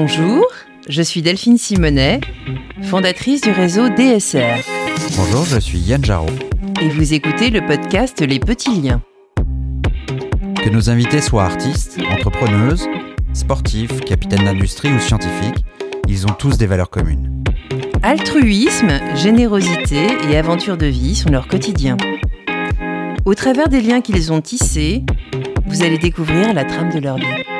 Bonjour, je suis Delphine Simonet, fondatrice du réseau DSR. Bonjour, je suis Yann Jarot. Et vous écoutez le podcast Les Petits Liens. Que nos invités soient artistes, entrepreneuses, sportifs, capitaines d'industrie ou scientifiques, ils ont tous des valeurs communes. Altruisme, générosité et aventure de vie sont leur quotidien. Au travers des liens qu'ils ont tissés, vous allez découvrir la trame de leur vie.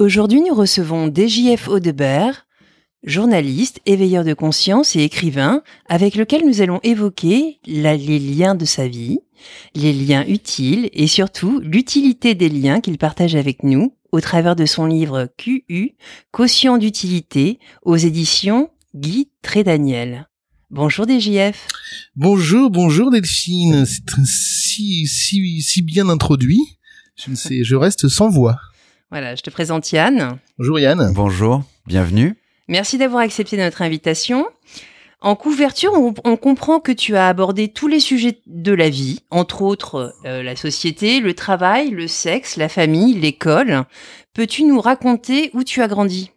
Aujourd'hui, nous recevons DJF Audebert, journaliste, éveilleur de conscience et écrivain, avec lequel nous allons évoquer les liens de sa vie, les liens utiles et surtout l'utilité des liens qu'il partage avec nous au travers de son livre QU, Quotient d'utilité, aux éditions Guy Trédaniel. Bonjour DJF. Bonjour, bonjour Delphine. C'est si, si, si bien introduit. Je ne sais, je reste sans voix. Voilà, je te présente Yann. Bonjour Yann. Bonjour, bienvenue. Merci d'avoir accepté notre invitation. En couverture, on, comprend que tu as abordé tous les sujets de la vie, entre autres euh, la société, le travail, le sexe, la famille, l'école. Peux-tu nous raconter où tu as grandi?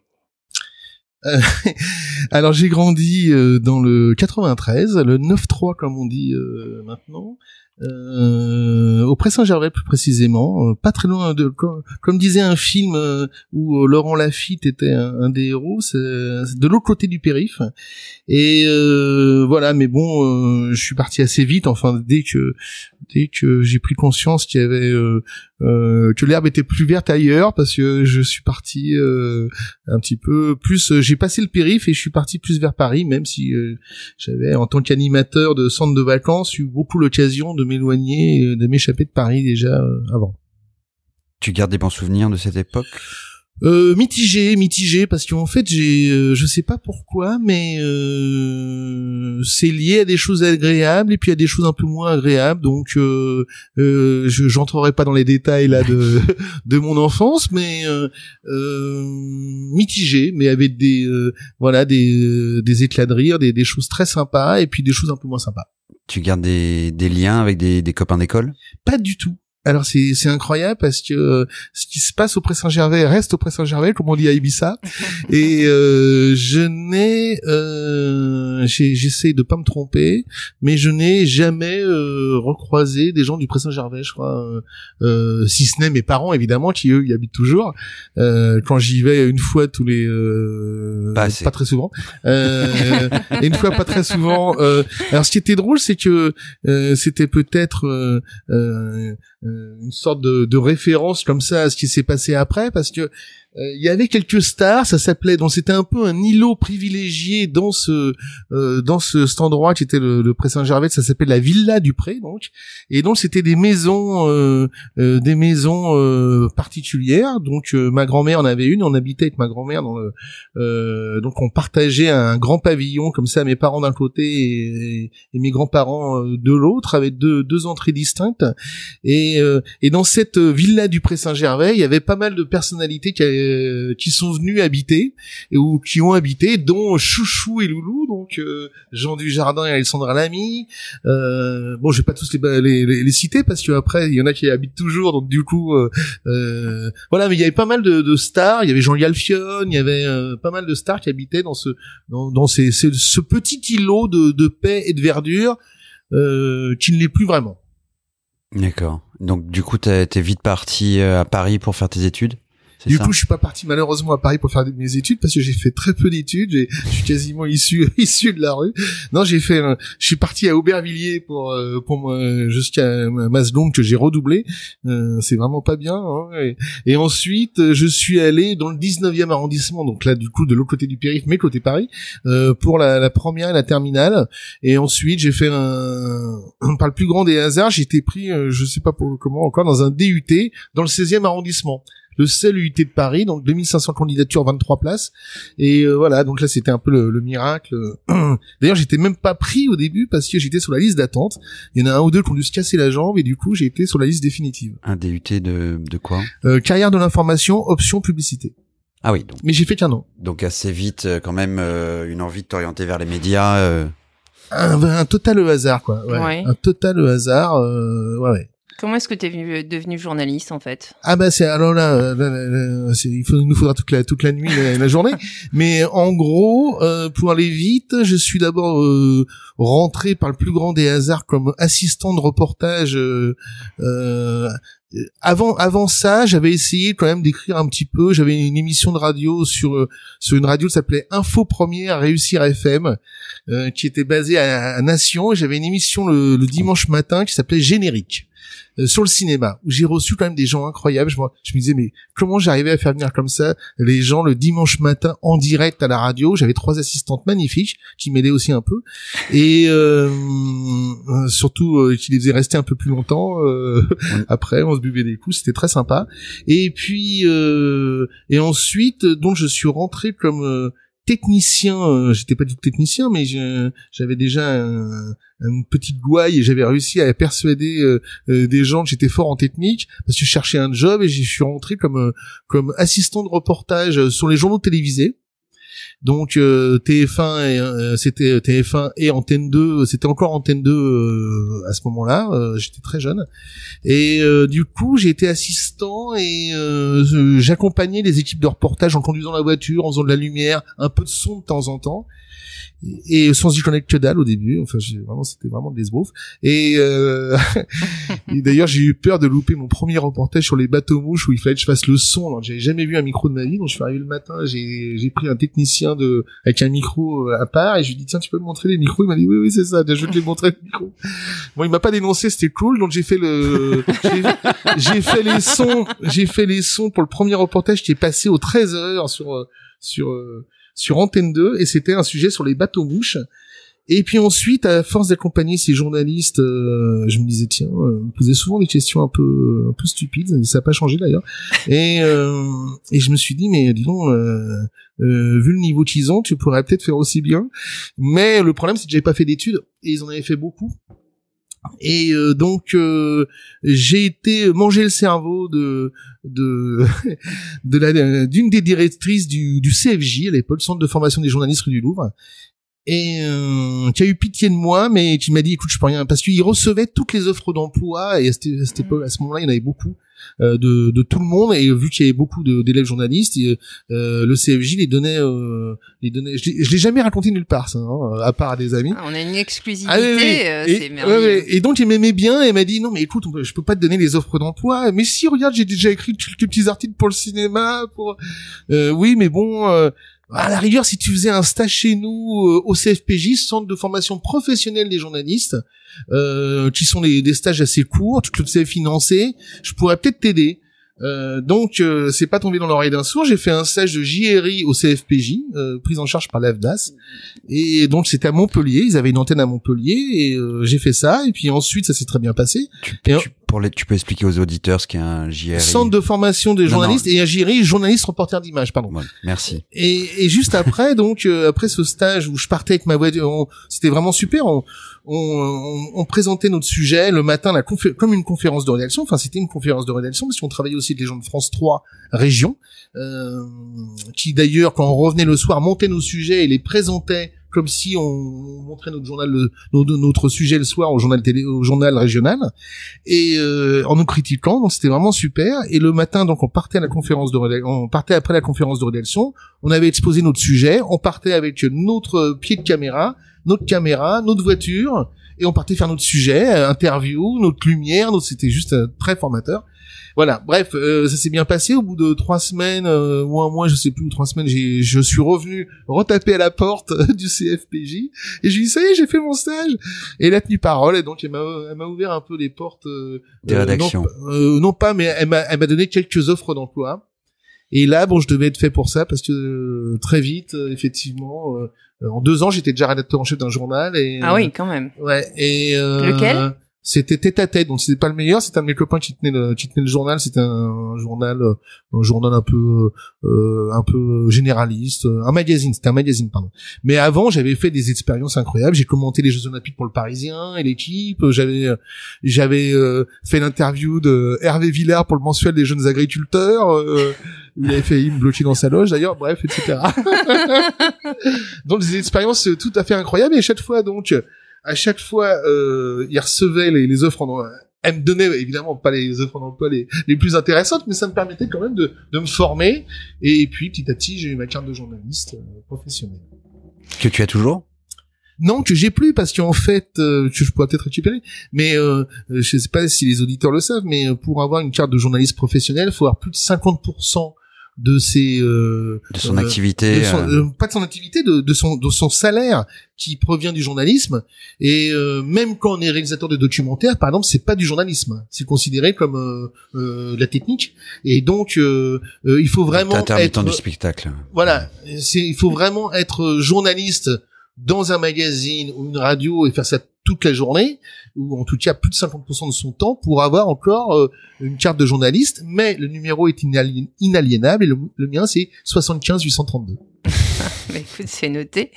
Euh, alors j'ai grandi euh, dans le 93, le 9-3 comme on dit maintenant euh, au Pré-Saint-Gervais plus précisément, euh, pas très loin de comme, disait un film euh, où euh, Laurent Lafitte était un, des héros, c'est de l'autre côté du périph. Et voilà, mais bon, je suis parti assez vite. Enfin, dès que dès que j'ai pris conscience qu'il y avait que l'herbe était plus verte ailleurs, parce que je suis parti un petit peu plus. j'ai passé le périph et je suis parti plus vers Paris, même si j'avais en tant qu'animateur de centre de vacances eu beaucoup l'occasion de m'éloigner, de m'échapper de Paris déjà euh, avant. Tu gardes des bons souvenirs de cette époque? Euh, mitigé, mitigé, parce qu'en fait, j'ai, euh, je sais pas pourquoi, mais euh, c'est lié à des choses agréables et puis à des choses un peu moins agréables. Donc, euh, euh je j'entrerai pas dans les détails là de de mon enfance, mais mitigé, mais avec des voilà des des éclats de rire, des des choses très sympas et puis des choses un peu moins sympas. Tu gardes des, des liens avec des, des copains d'école? Pas du tout. Alors c'est c'est incroyable parce que euh, ce qui se passe au Pré Saint-Gervais reste au Pré Saint-Gervais comme on dit à Ibiza. Et euh, je n'ai euh, j'essaie de pas me tromper mais je n'ai jamais euh, recroisé des gens du Pré Saint-Gervais je crois euh, si ce n'est mes parents évidemment qui eux y habitent toujours. Quand j'y vais une fois tous les pas, pas, très souvent. Et une fois pas très souvent alors ce qui était drôle c'est que c'était peut-être euh, une sorte de, référence comme ça à ce qui s'est passé après parce que euh, il y avait quelques stars, ça s'appelait, donc c'était un peu un îlot privilégié dans ce euh, dans ce, cet endroit qui était le, le Pré Saint-Gervais, ça s'appelait la Villa du Pré, donc, et donc c'était des maisons, euh, des maisons particulières. Donc ma grand-mère en avait une, on habitait avec ma grand-mère dans le, donc on partageait un grand pavillon comme ça, mes parents d'un côté et, et mes grands-parents de l'autre, avec deux deux entrées distinctes. Et et dans cette villa du Pré Saint-Gervais, il y avait pas mal de personnalités qui avaient euh, qui sont venus habiter ou qui ont habité, dont Chouchou et Loulou, donc euh, Jean Dujardin et Alexandra Lamy. Euh, bon, je vais pas tous les, les, citer parce que après il y en a qui habitent toujours, donc du coup, euh, voilà. Mais il y avait pas mal de, stars. Il y avait Jean Galfion, il y avait pas mal de stars qui habitaient dans ce dans ces, ce petit îlot de, de paix et de verdure qui ne l'est plus vraiment. D'accord. Donc du coup, t'es vite parti à Paris pour faire tes études? Du coup, je suis pas parti malheureusement à Paris pour faire mes études parce que j'ai fait très peu d'études. Je suis quasiment issu issu de la rue. Non, j'ai fait. je suis parti à Aubervilliers pour euh, pour jusqu'à Masdonk que j'ai redoublé. Euh, c'est vraiment pas bien. Hein, et, ensuite, je suis allé dans le 19e arrondissement, donc là du coup de l'autre côté du périph', mais côté Paris, euh, pour la, la, première et la terminale. Et ensuite, j'ai fait un par le plus grand des hasards, j'ai été pris, je sais pas pour, comment encore, dans un DUT dans le 16e arrondissement le seul UT de Paris, donc 2500 candidatures, 23 places. Et euh, voilà, donc là c'était un peu le, miracle. D'ailleurs, j'étais même pas pris au début parce que j'étais sur la liste d'attente. Il y en a un ou deux qui ont dû se casser la jambe et du coup j'ai été sur la liste définitive. Un DUT de, de quoi? Euh, Carrière de l'information, option publicité. Ah oui. Donc, Mais j'ai fait qu'un an. Donc assez vite, euh, quand même, une envie de t'orienter vers les médias. Un, un, total hasard, quoi. Ouais. Un total hasard. ouais, ouais. Comment est-ce que tu es devenu journaliste en fait? Ah bah c'est alors là, il, faut, nous faudra toute la toute la nuit, la, la journée. Mais en gros, euh, pour aller vite, je suis d'abord euh, rentré par le plus grand des hasards comme assistant de reportage. Euh, euh avant avant ça, j'avais essayé quand même d'écrire un petit peu. J'avais une émission de radio sur sur une radio qui s'appelait Info Première Réussir FM, euh, qui était basée à, à Nation. J'avais une émission le, le dimanche matin qui s'appelait Générique. Euh, sur le cinéma où j'ai reçu quand même des gens incroyables. Je, je me disais mais comment j'arrivais à faire venir comme ça les gens le dimanche matin en direct à la radio? J'avais trois assistantes magnifiques qui m'aidaient aussi un peu et euh, euh surtout euh, qui les faisaient rester un peu plus longtemps. Après on se buvait des coups, c'était très sympa. Et puis et ensuite donc je suis rentré comme technicien, euh, j'étais pas du tout technicien, mais j'avais déjà une petite gouaille et j'avais réussi à persuader euh, euh, des gens que j'étais fort en technique parce que je cherchais un job et j'y suis rentré comme comme assistant de reportage sur les journaux télévisés. Donc euh, TF1 et euh, c'était TF1 et Antenne 2, c'était encore Antenne 2 euh, à ce moment-là, j'étais très jeune. Et du coup, j'ai été assistant et j'accompagnais les équipes de reportage en conduisant la voiture, en faisant de la lumière, un peu de son de temps en temps et sans y connaître que dalle au début enfin vraiment c'était vraiment de l'esbrouf et, euh, d'ailleurs j'ai eu peur de louper mon premier reportage sur les bateaux mouches où il fallait que je fasse le son alors j'avais jamais vu un micro de ma vie. Donc je suis arrivé le matin j'ai j'ai pris un technicien de avec un micro euh, à part et je lui ai dit tiens tu peux me montrer les micros? Il m'a dit oui oui c'est ça je vais te les montrer le micro bon il m'a pas dénoncé c'était cool donc j'ai fait le j'ai fait les sons j'ai fait les sons pour le premier reportage qui est passé aux 13 heures sur sur euh, sur Antenne 2 et c'était un sujet sur les bateaux mouches. Et puis ensuite, à force d'accompagner ces journalistes, euh, je me disais tiens, euh, vous posez souvent des questions un peu un peu stupides, ça n'a pas changé d'ailleurs. Et euh, et je me suis dit mais disons euh, vu le niveau qu'ils ont, tu pourrais peut-être faire aussi bien. Mais le problème c'est que j'avais pas fait d'études et ils en avaient fait beaucoup. Et euh, donc euh, j'ai été manger le cerveau de de la d'une des directrices du, du CFJ à l'époque, Centre de formation des journalistes du Louvre, et euh, qui a eu pitié de moi, mais qui m'a dit écoute je peux rien. Parce qu'il recevait toutes les offres d'emploi et à, cette, à ce moment-là il y en avait beaucoup euh, de, de, tout le monde. Et vu qu'il y avait beaucoup d'élèves journalistes euh, le CFJ les donnait euh, les donnait. Je l'ai jamais raconté nulle part ça hein, à part à des amis. Ah, on a une exclusivité ah, et, merveilleux. et donc il m'aimait bien et m'a dit non mais écoute je peux pas te donner les offres d'emploi. Mais si regarde j'ai déjà écrit quelques petits articles pour le cinéma pour oui mais bon à la rigueur, si tu faisais un stage chez nous euh, au CFPJ, Centre de formation professionnelle des journalistes, euh, qui sont des, stages assez courts, tu te le sais financer, je pourrais peut-être t'aider. Euh, donc euh, c'est pas tombé dans l'oreille d'un sourd. J'ai fait un stage de JRI au CFPJ, euh, prise en charge par l'AFDAS. Et donc c'était à Montpellier. Ils avaient une antenne à Montpellier et euh, j'ai fait ça. Et puis ensuite ça s'est très bien passé. Tu, tu, pour les, tu peux expliquer aux auditeurs ce qu'est un JRI Centre de formation des journalistes et un JRI, journaliste reporter d'image. Pardon. merci. Et, et juste après, donc après ce stage où je partais avec ma voiture, c'était vraiment super. On, on, on, présentait notre sujet le matin, la comme une conférence de rédaction. Enfin, c'était une conférence de rédaction parce qu'on travaillait aussi avec les gens de France 3 région, euh, qui d'ailleurs, quand on revenait le soir, montaient nos sujets et les présentaient comme si on montrait notre journal, notre sujet le soir au journal télé, au journal régional, et euh, en nous critiquant. Donc c'était vraiment super. Et le matin, donc on partait à la conférence de on partait après la conférence de rédaction. On avait exposé notre sujet. On partait avec notre pied de caméra notre caméra, notre voiture, et on partait faire notre sujet, euh, interview, notre lumière, notre... c'était juste euh, très formateur. Voilà, bref, euh, ça s'est bien passé. Au bout de trois semaines ou un mois, je sais plus, ou trois semaines, j'ai, je suis revenu retaper à la porte du CFPJ et je lui dit ça y est, j'ai fait mon stage. Et elle a tenu parole et donc elle m'a, elle m'a ouvert un peu les portes des rédactions. Non, non, pas, mais elle m'a, elle m'a donné quelques offres d'emploi. Et là, bon, je devais être fait pour ça parce que très vite, effectivement, euh, en deux ans, j'étais déjà rédacteur en chef d'un journal. Et, ah oui, quand même. Ouais. Et euh, lequel? C'était tête à tête, donc c'était pas le meilleur. C'était un de mes copains qui tenait le, qui tenait le journal. C'était un, journal, euh, un journal un peu, euh, un peu généraliste, un magazine. C'était un magazine, pardon. Mais avant, j'avais fait des expériences incroyables. J'ai commenté les Jeux Olympiques pour le Parisien et l'équipe. J'avais, j'avais fait l'interview de Hervé Villard pour le mensuel des jeunes agriculteurs. Il avait failli me bloquer dans sa loge d'ailleurs, bref, etc. donc des expériences tout à fait incroyables et à chaque fois donc à chaque fois euh, il recevait les, les offres en, elle me donnait évidemment pas les offres d'emploi les, les plus intéressantes, mais ça me permettait quand même de, de me former. Et puis petit à petit, j'ai eu ma carte de journaliste euh, professionnel. Que tu as toujours? Non, que j'ai plus parce qu'en fait, euh, que je pourrais peut-être récupérer, mais euh, euh, je sais pas si les auditeurs le savent, mais euh, pour avoir une carte de journaliste professionnel, il faut avoir plus de 50% de ses euh, de son euh, activité de son- euh, euh, pas de son activité, de, de son de son salaire qui provient du journalisme. Et euh, même quand on est réalisateur de documentaires, par exemple, c'est pas du journalisme, c'est considéré comme euh, euh, de la technique. Et donc, euh, euh, il faut vraiment être du spectacle. voilà, c'est il faut vraiment être journaliste dans un magazine ou une radio et faire ça toute la journée ou en tout cas plus de 50% de son temps pour avoir encore euh, une carte de journaliste mais le numéro est inali- inaliénable et le, le mien c'est 75 832 Bah, écoute, c'est noté.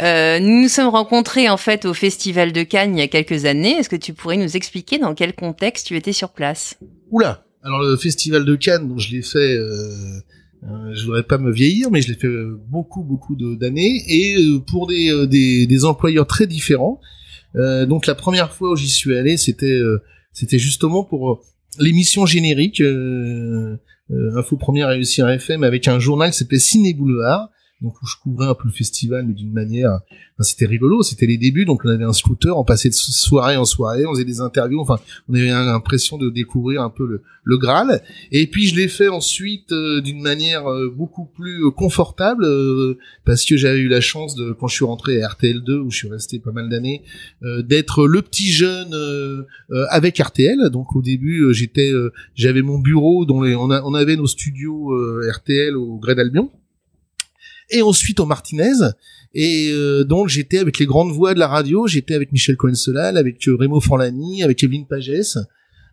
Euh, nous nous sommes rencontrés en fait au Festival de Cannes il y a quelques années. Est-ce que tu pourrais nous expliquer dans quel contexte tu étais sur place? Oula Alors le festival de Cannes, donc je l'ai fait, euh, euh, je voudrais pas me vieillir, mais je l'ai fait euh, beaucoup beaucoup d'années et euh, pour des, euh, des des employeurs très différents. Euh, donc la première fois où j'y suis allé, c'était euh, c'était justement pour euh, l'émission générique euh, euh, Info Première FM avec un journal qui s'appelait Ciné Boulevard. Donc où je couvrais un peu le festival, mais d'une manière, enfin, c'était rigolo, c'était les débuts, donc on avait un scooter, on passait de soirée en soirée, on faisait des interviews, enfin on avait l'impression de découvrir un peu le, le Graal. Et puis je l'ai fait ensuite euh, d'une manière euh, beaucoup plus euh, confortable euh, parce que j'avais eu la chance de quand je suis rentré à RTL2 où je suis resté pas mal d'années euh, d'être le petit jeune euh, avec RTL. Donc au début j'étais j'avais mon bureau dont les, on, a- on avait nos studios RTL au Grès d'Albion et ensuite au Martinez. Et euh, donc j'étais avec les grandes voix de la radio, j'étais avec Michel Cohen-Solal, avec euh, Remo Forlani, avec Evelyne Pagès,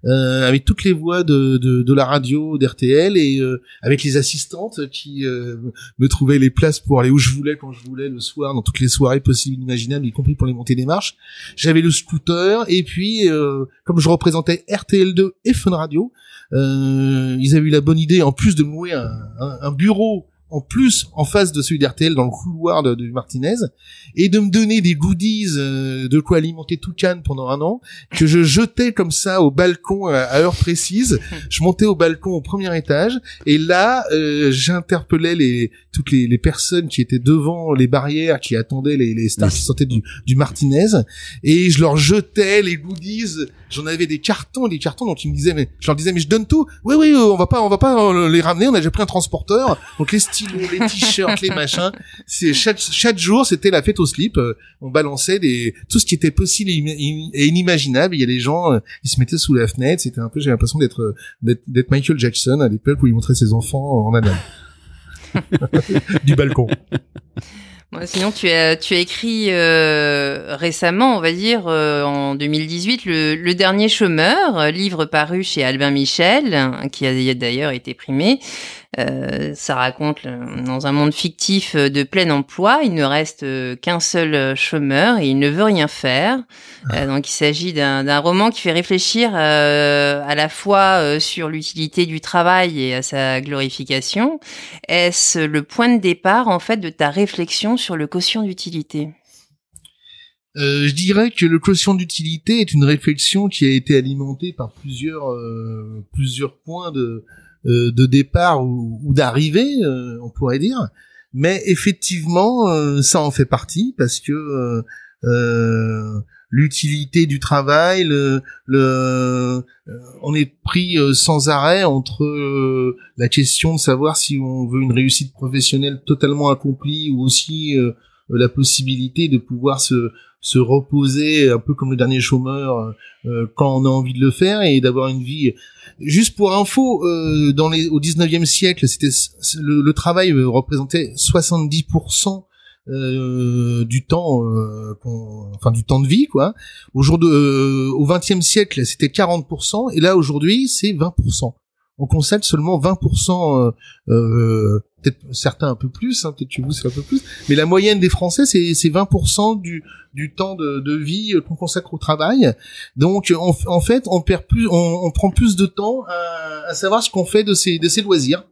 euh, avec toutes les voix de, de, de la radio d'RTL et euh, avec les assistantes qui euh, me trouvaient les places pour aller où je voulais quand je voulais le soir dans toutes les soirées possibles et imaginables y compris pour les montées des marches. J'avais le scooter et puis euh, comme je représentais RTL2 et Fun Radio ils avaient eu la bonne idée en plus de louer un, un bureau en plus en face de celui d'RTL dans le couloir de, de Martinez et de me donner des goodies euh, de quoi alimenter tout Cannes pendant un an que je jetais comme ça au balcon à, à heure précise. Je montais au balcon au premier étage et là euh, j'interpellais les toutes les, les personnes qui étaient devant les barrières qui attendaient les, les stars qui sortaient du, du Martinez et je leur jetais les goodies. J'en avais des cartons des cartons donc ils me disaient mais je leur disais mais je donne tout. Oui oui euh, on va pas on va pas euh, les ramener on a déjà pris un transporteur. Donc les stylos les t-shirts les machins. C'est chaque chaque jour c'était la fête au slip. Euh, on balançait des tout ce qui était possible et im- et inimaginable. Il y a des gens euh, ils se mettaient sous la fenêtre. C'était un peu j'ai l'impression d'être euh, d'être Michael Jackson à l'époque où il montrait ses enfants en anal. Du balcon. Bon, Sinon, tu as, tu as écrit euh, récemment, on va dire, euh, en 2018, le, le dernier chômeur, livre paru chez Albin Michel, hein, qui a d'ailleurs été primé. Euh, ça raconte le- dans un monde fictif euh, de plein emploi, il ne reste euh, qu'un seul euh, chômeur et il ne veut rien faire. Euh, donc, il s'agit d'un d'un roman qui fait réfléchir euh, à la fois euh, sur l'utilité du travail et à sa glorification. Est-ce le point de départ en fait de ta réflexion sur le quotient d'utilité? Euh, je dirais que le quotient d'utilité est une réflexion qui a été alimentée par plusieurs euh, plusieurs points de euh, de départ ou, ou d'arrivée, euh, on pourrait dire. Mais effectivement, euh, ça en fait partie parce que euh, euh, l'utilité du travail, le, le euh, on est pris euh, sans arrêt entre euh, la question de savoir si on veut une réussite professionnelle totalement accomplie ou aussi euh, la possibilité de pouvoir se se reposer un peu comme le dernier chômeur euh, quand on a envie de le faire et d'avoir une vie. Juste pour info euh, dans les au 19e siècle c'était le, le travail euh, représentait 70% euh, du temps euh, enfin du temps de vie quoi. Au jour de euh, au 20e siècle c'était 40% et là aujourd'hui c'est 20% on consacre seulement 20% euh, euh, peut-être certains un peu plus hein, peut-être chez vous c'est un peu plus mais la moyenne des français c'est c'est 20% du du temps de, de vie qu'on consacre au travail donc en, en fait on perd plus on, on prend plus de temps à, à savoir ce qu'on fait de ses de ses loisirs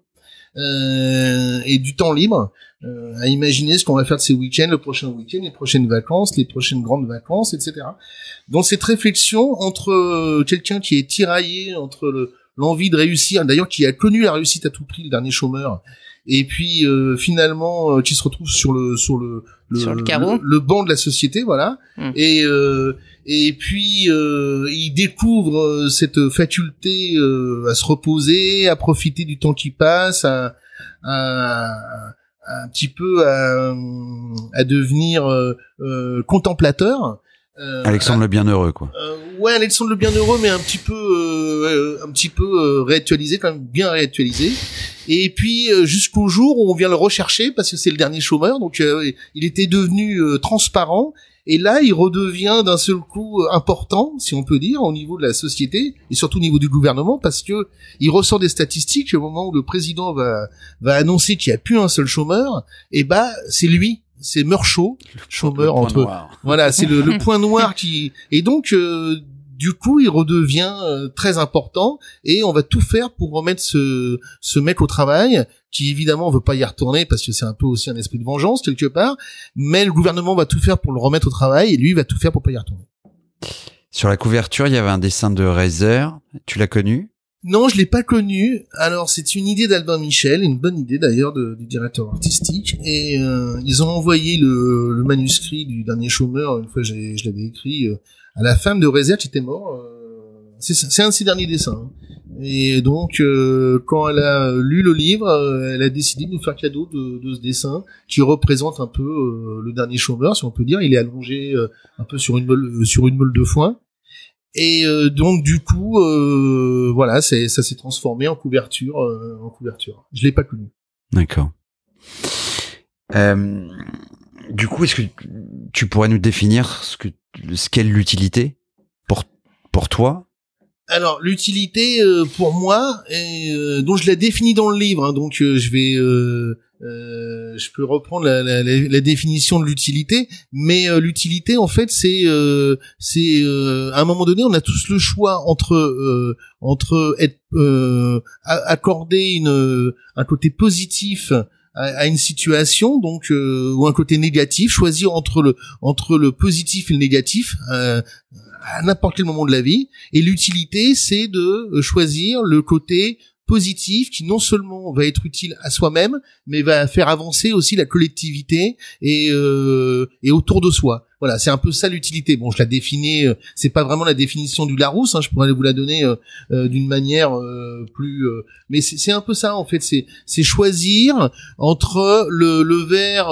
euh, et du temps libre euh, à imaginer ce qu'on va faire de ces week-ends, le prochain week-end, les prochaines vacances, les prochaines grandes vacances, etc. Dans cette réflexion entre euh, quelqu'un qui est tiraillé entre le, l'envie de réussir, d'ailleurs qui a connu la réussite à tout prix, le dernier chômeur, et puis euh, finalement euh, qui se retrouve sur le sur le le, Sur le carreau. le, banc de la société, voilà. Mm. Et euh, et puis euh, il découvre euh, cette faculté euh, à se reposer, à profiter du temps qui passe, à, à- à un petit peu à, à devenir euh, euh, contemplateur. Euh, Alexandre le Bienheureux, quoi. euh, ouais, Alexandre le Bienheureux, mais un petit peu, euh, un petit peu réactualisé, quand même bien réactualisé. Et puis jusqu'au jour où on vient le rechercher parce que c'est le dernier chômeur, donc il était devenu transparent. Et là, il redevient d'un seul coup important, si on peut dire, au niveau de la société et surtout au niveau du gouvernement, parce que il ressort des statistiques au moment où le président va va annoncer qu'il n'y a plus un seul chômeur. Et bah, c'est lui, c'est Meurchaud, chômeur Le entre noir. voilà, c'est le, le point noir qui et donc euh, du coup il redevient euh, très important et on va tout faire pour remettre ce ce mec au travail qui évidemment veut pas y retourner parce que c'est un peu aussi un esprit de vengeance quelque part, mais le gouvernement va tout faire pour le remettre au travail et lui il va tout faire pour pas y retourner. Sur la couverture, il y avait un dessin de Razer. Tu l'as connu? Non, je l'ai pas connu. Alors c'est une idée d'Albin Michel, une bonne idée d'ailleurs du directeur artistique. Et euh, ils ont envoyé le, manuscrit du dernier chômeur. Une fois, je l'avais écrit euh, à la femme de Réserve qui était mort. euh, c'est un de ses derniers dessins. hein. Et donc, euh, quand elle a lu le livre, elle a décidé de nous faire cadeau de, de ce dessin qui représente un peu le dernier chômeur, si on peut dire. Il est allongé un peu sur une meule, sur une meule de foin. Et euh, donc du coup, euh, voilà, c'est ça s'est transformé en couverture, euh, en couverture. Je l'ai pas connu. D'accord. Euh, du coup, est-ce que tu pourrais nous définir ce que ce qu'est l'utilité pour pour toi? Alors l'utilité euh, pour moi, est, euh, dont je la définis dans le livre, hein, donc euh, je vais, euh, je peux reprendre la, la- la- définition de l'utilité, mais euh, l'utilité en fait c'est, euh, c'est euh, à un moment donné on a tous le choix entre euh, entre être accorder une un côté positif à, à une situation donc ou un côté négatif choisir entre le entre le positif et le négatif à n'importe quel moment de la vie. Et l'utilité, c'est de choisir le côté positif qui non seulement va être utile à soi-même, mais va faire avancer aussi la collectivité et, euh, et autour de soi. Voilà, c'est un peu ça l'utilité. Bon, je la définis, euh, c'est pas vraiment la définition du Larousse, hein, je pourrais vous la donner euh, euh, d'une manière euh, plus... euh, mais c'est un peu ça, en fait, c'est choisir entre le, le verre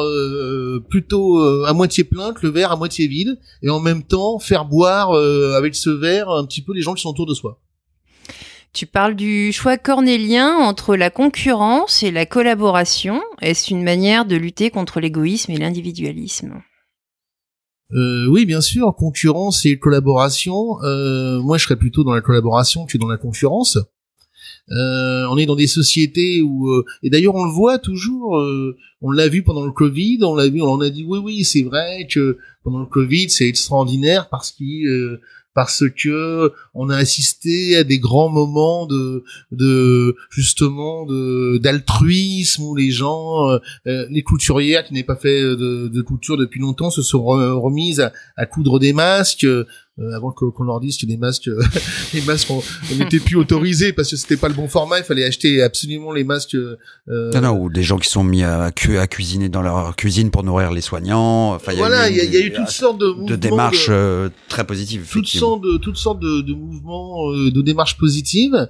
plutôt à moitié plein que le verre à moitié vide, et en même temps faire boire avec ce verre un petit peu les gens qui sont autour de soi. Tu parles du choix cornélien entre la concurrence et la collaboration. Est-ce une manière de lutter contre l'égoïsme et l'individualisme? Euh, oui, bien sûr, concurrence et collaboration. Euh, moi, je serais plutôt dans la collaboration que dans la concurrence. Euh, on est dans des sociétés où, et d'ailleurs, on le voit toujours. on l'a vu pendant le Covid. On l'a vu. On a dit oui, oui, c'est vrai que pendant le Covid, c'est extraordinaire parce qu'il euh, parce que on a assisté à des grands moments de, de justement d'altruisme où les gens, euh, euh, les couturières qui n'avaient pas fait de, couture depuis longtemps se sont re- remises à coudre des masques. Euh, avant que- qu'on leur dise que les masques, les masques, on n'était plus autorisés parce que c'était pas le bon format. Il fallait acheter absolument les masques. euh, Non, non, ou des gens qui sont mis à, cu- à cuisiner dans leur cuisine pour nourrir les soignants. Enfin, y voilà, il y, a- il y a eu toutes sortes de, de démarches de- euh, très positives. toutes sortes de toutes sortes de, de mouvements euh, de démarches positives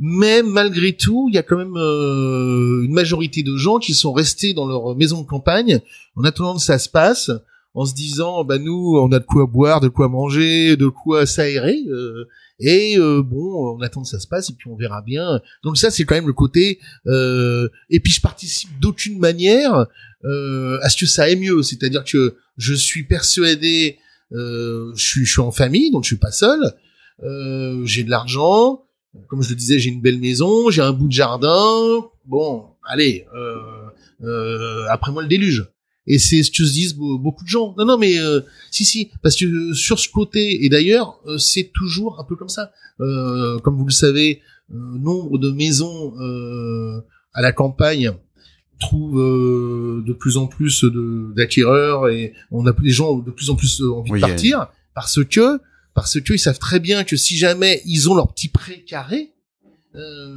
mais malgré tout il y a quand même euh, une majorité de gens qui sont restés dans leur maison de campagne en attendant que ça se passe en se disant bah nous on a de quoi boire de quoi manger de quoi s'aérer euh, et euh, bon on attend que ça se passe et puis on verra bien. Donc ça c'est quand même le côté euh, et puis je participe d'aucune manière euh, à ce que ça aille mieux. C'est-à-dire que je suis persuadé euh, je suis je suis en famille donc je suis pas seul euh, j'ai de l'argent comme je le disais j'ai une belle maison j'ai un bout de jardin bon allez après moi le déluge et c'est ce que se disent be- beaucoup de gens. Non non mais euh, si si parce que euh, sur ce côté et d'ailleurs euh, c'est toujours un peu comme ça. Euh, comme vous le savez euh, nombre de maisons euh, à la campagne trouve euh, de plus en plus de d'acquéreurs et on a les gens ont de plus en plus envie Oui, de partir parce que parce que ils savent très bien que si jamais ils ont leur petit pré carré, euh,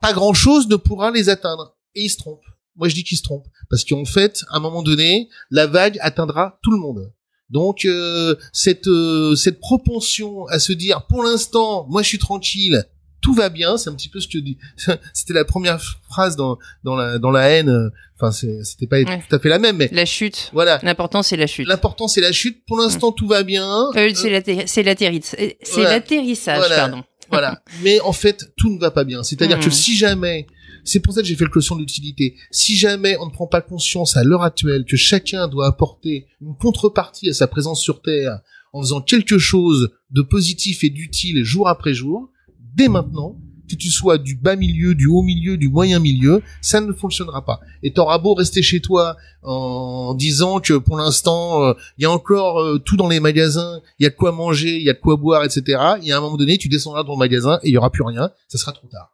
pas grand chose ne pourra les atteindre. Et ils se trompent. Moi je dis qu'ils se trompent parce qu'en fait à un moment donné la vague atteindra tout le monde. Donc euh, cette euh, cette propension à se dire pour l'instant moi je suis tranquille tout va bien, c'est un petit peu ce que dit. C'était la première phrase dans dans la dans la haine. Enfin, c'était pas Ouais. tout à fait la même, mais La chute. voilà. L'important, c'est la chute. L'important c'est la chute. Pour l'instant, tout va bien. Euh, c'est voilà. l'atterrissage, Voilà. pardon. voilà. Mais en fait, tout ne va pas bien. C'est-à-dire Mhm. que si jamais, c'est pour ça que j'ai fait le caution de l'utilité. Si jamais on ne prend pas conscience à l'heure actuelle que chacun doit apporter une contrepartie à sa présence sur Terre en faisant quelque chose de positif et d'utile jour après jour, dès maintenant, que tu sois du bas milieu, du haut milieu, du moyen milieu, ça ne fonctionnera pas. Et t'auras beau rester chez toi en disant que pour l'instant, euh, il y a encore euh, tout dans les magasins, il y a de quoi manger, il y a de quoi boire, etc. Et à un moment donné, tu descendras dans le magasin et il y aura plus rien, ça sera trop tard.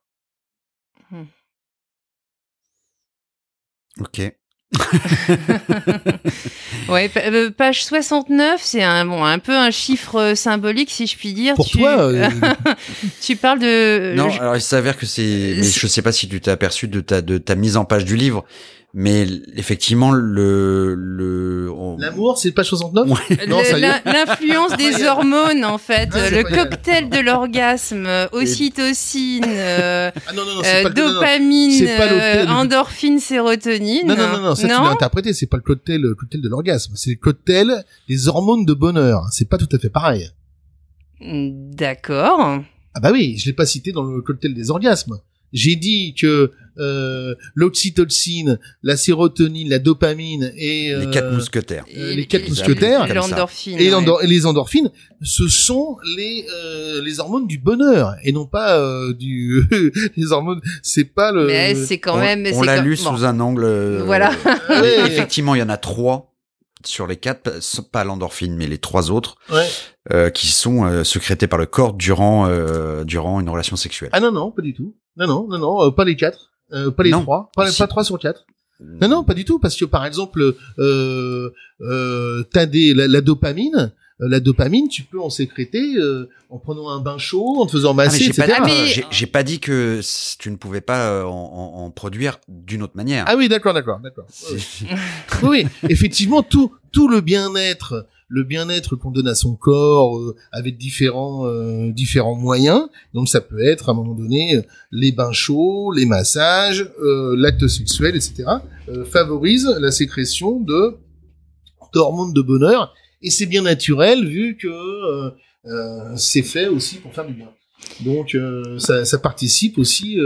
Ok. Ouais, euh, page 69, c'est un bon, un peu un chiffre euh, symbolique, si je puis dire. Pour tu, toi, euh, tu parles de. non, je- alors il s'avère que c'est, mais je sais pas si tu t'es aperçu de ta de ta mise en page du livre, mais effectivement le le on- l'amour, c'est page 69 Ouais. Non, L'influence des hormones, en fait, Ah, c'est le cocktail de l'orgasme, euh, ocytocine, euh, Ah non, non, euh, pas dopamine, pas euh, endorphine, sérotonine. Non, non, non, non, ça tu l'as interprété, c'est pas le cocktail, le cocktail de l'orgasme, c'est le cocktail des hormones de bonheur. C'est pas tout à fait pareil. D'accord. Ah bah oui, je l'ai pas cité dans le cocktail des orgasmes. J'ai dit que euh, l'oxytocine, la sérotonine, la dopamine et les euh, quatre mousquetaires. euh, Et- les quatre et- mousquetaires. et L'endorphine. et, ouais. l'endor- et les endorphines, ce sont les euh, les hormones du bonheur et non pas euh, du les hormones. C'est pas le. Mais c'est quand on même. on c'est l'a lu bon. sous un angle. euh, Voilà. Ouais, effectivement, il y en a trois sur les quatre, pas l'endorphine, mais les trois autres, ouais. euh, qui sont euh, sécrétés par le corps durant euh, durant une relation sexuelle. Ah non non, pas du tout. Non non non non, euh, pas les quatre, euh, pas les Non. trois, pas, Si. pas trois sur quatre. Non, non, pas du tout, parce que par exemple, euh, euh, t'as des la, la dopamine. euh, La dopamine, tu peux en sécréter euh, en prenant un bain chaud, en te faisant Ah, mais masser, j'ai etc. pas, Ah, mais- j'ai- pas dit que tu ne pouvais pas euh, en, en- en produire d'une autre manière. Ah oui, d'accord, d'accord, d'accord. Oui, effectivement, tout tout le bien-être, le bien-être qu'on donne à son corps euh, avec différents euh, différents moyens. Donc ça peut être à un moment donné euh, les bains chauds, les massages, euh, l'acte sexuel, etc. euh, favorise la sécrétion de d'hormones de bonheur et c'est bien naturel vu que c'est fait aussi pour faire du bien. Donc ça, ça participe aussi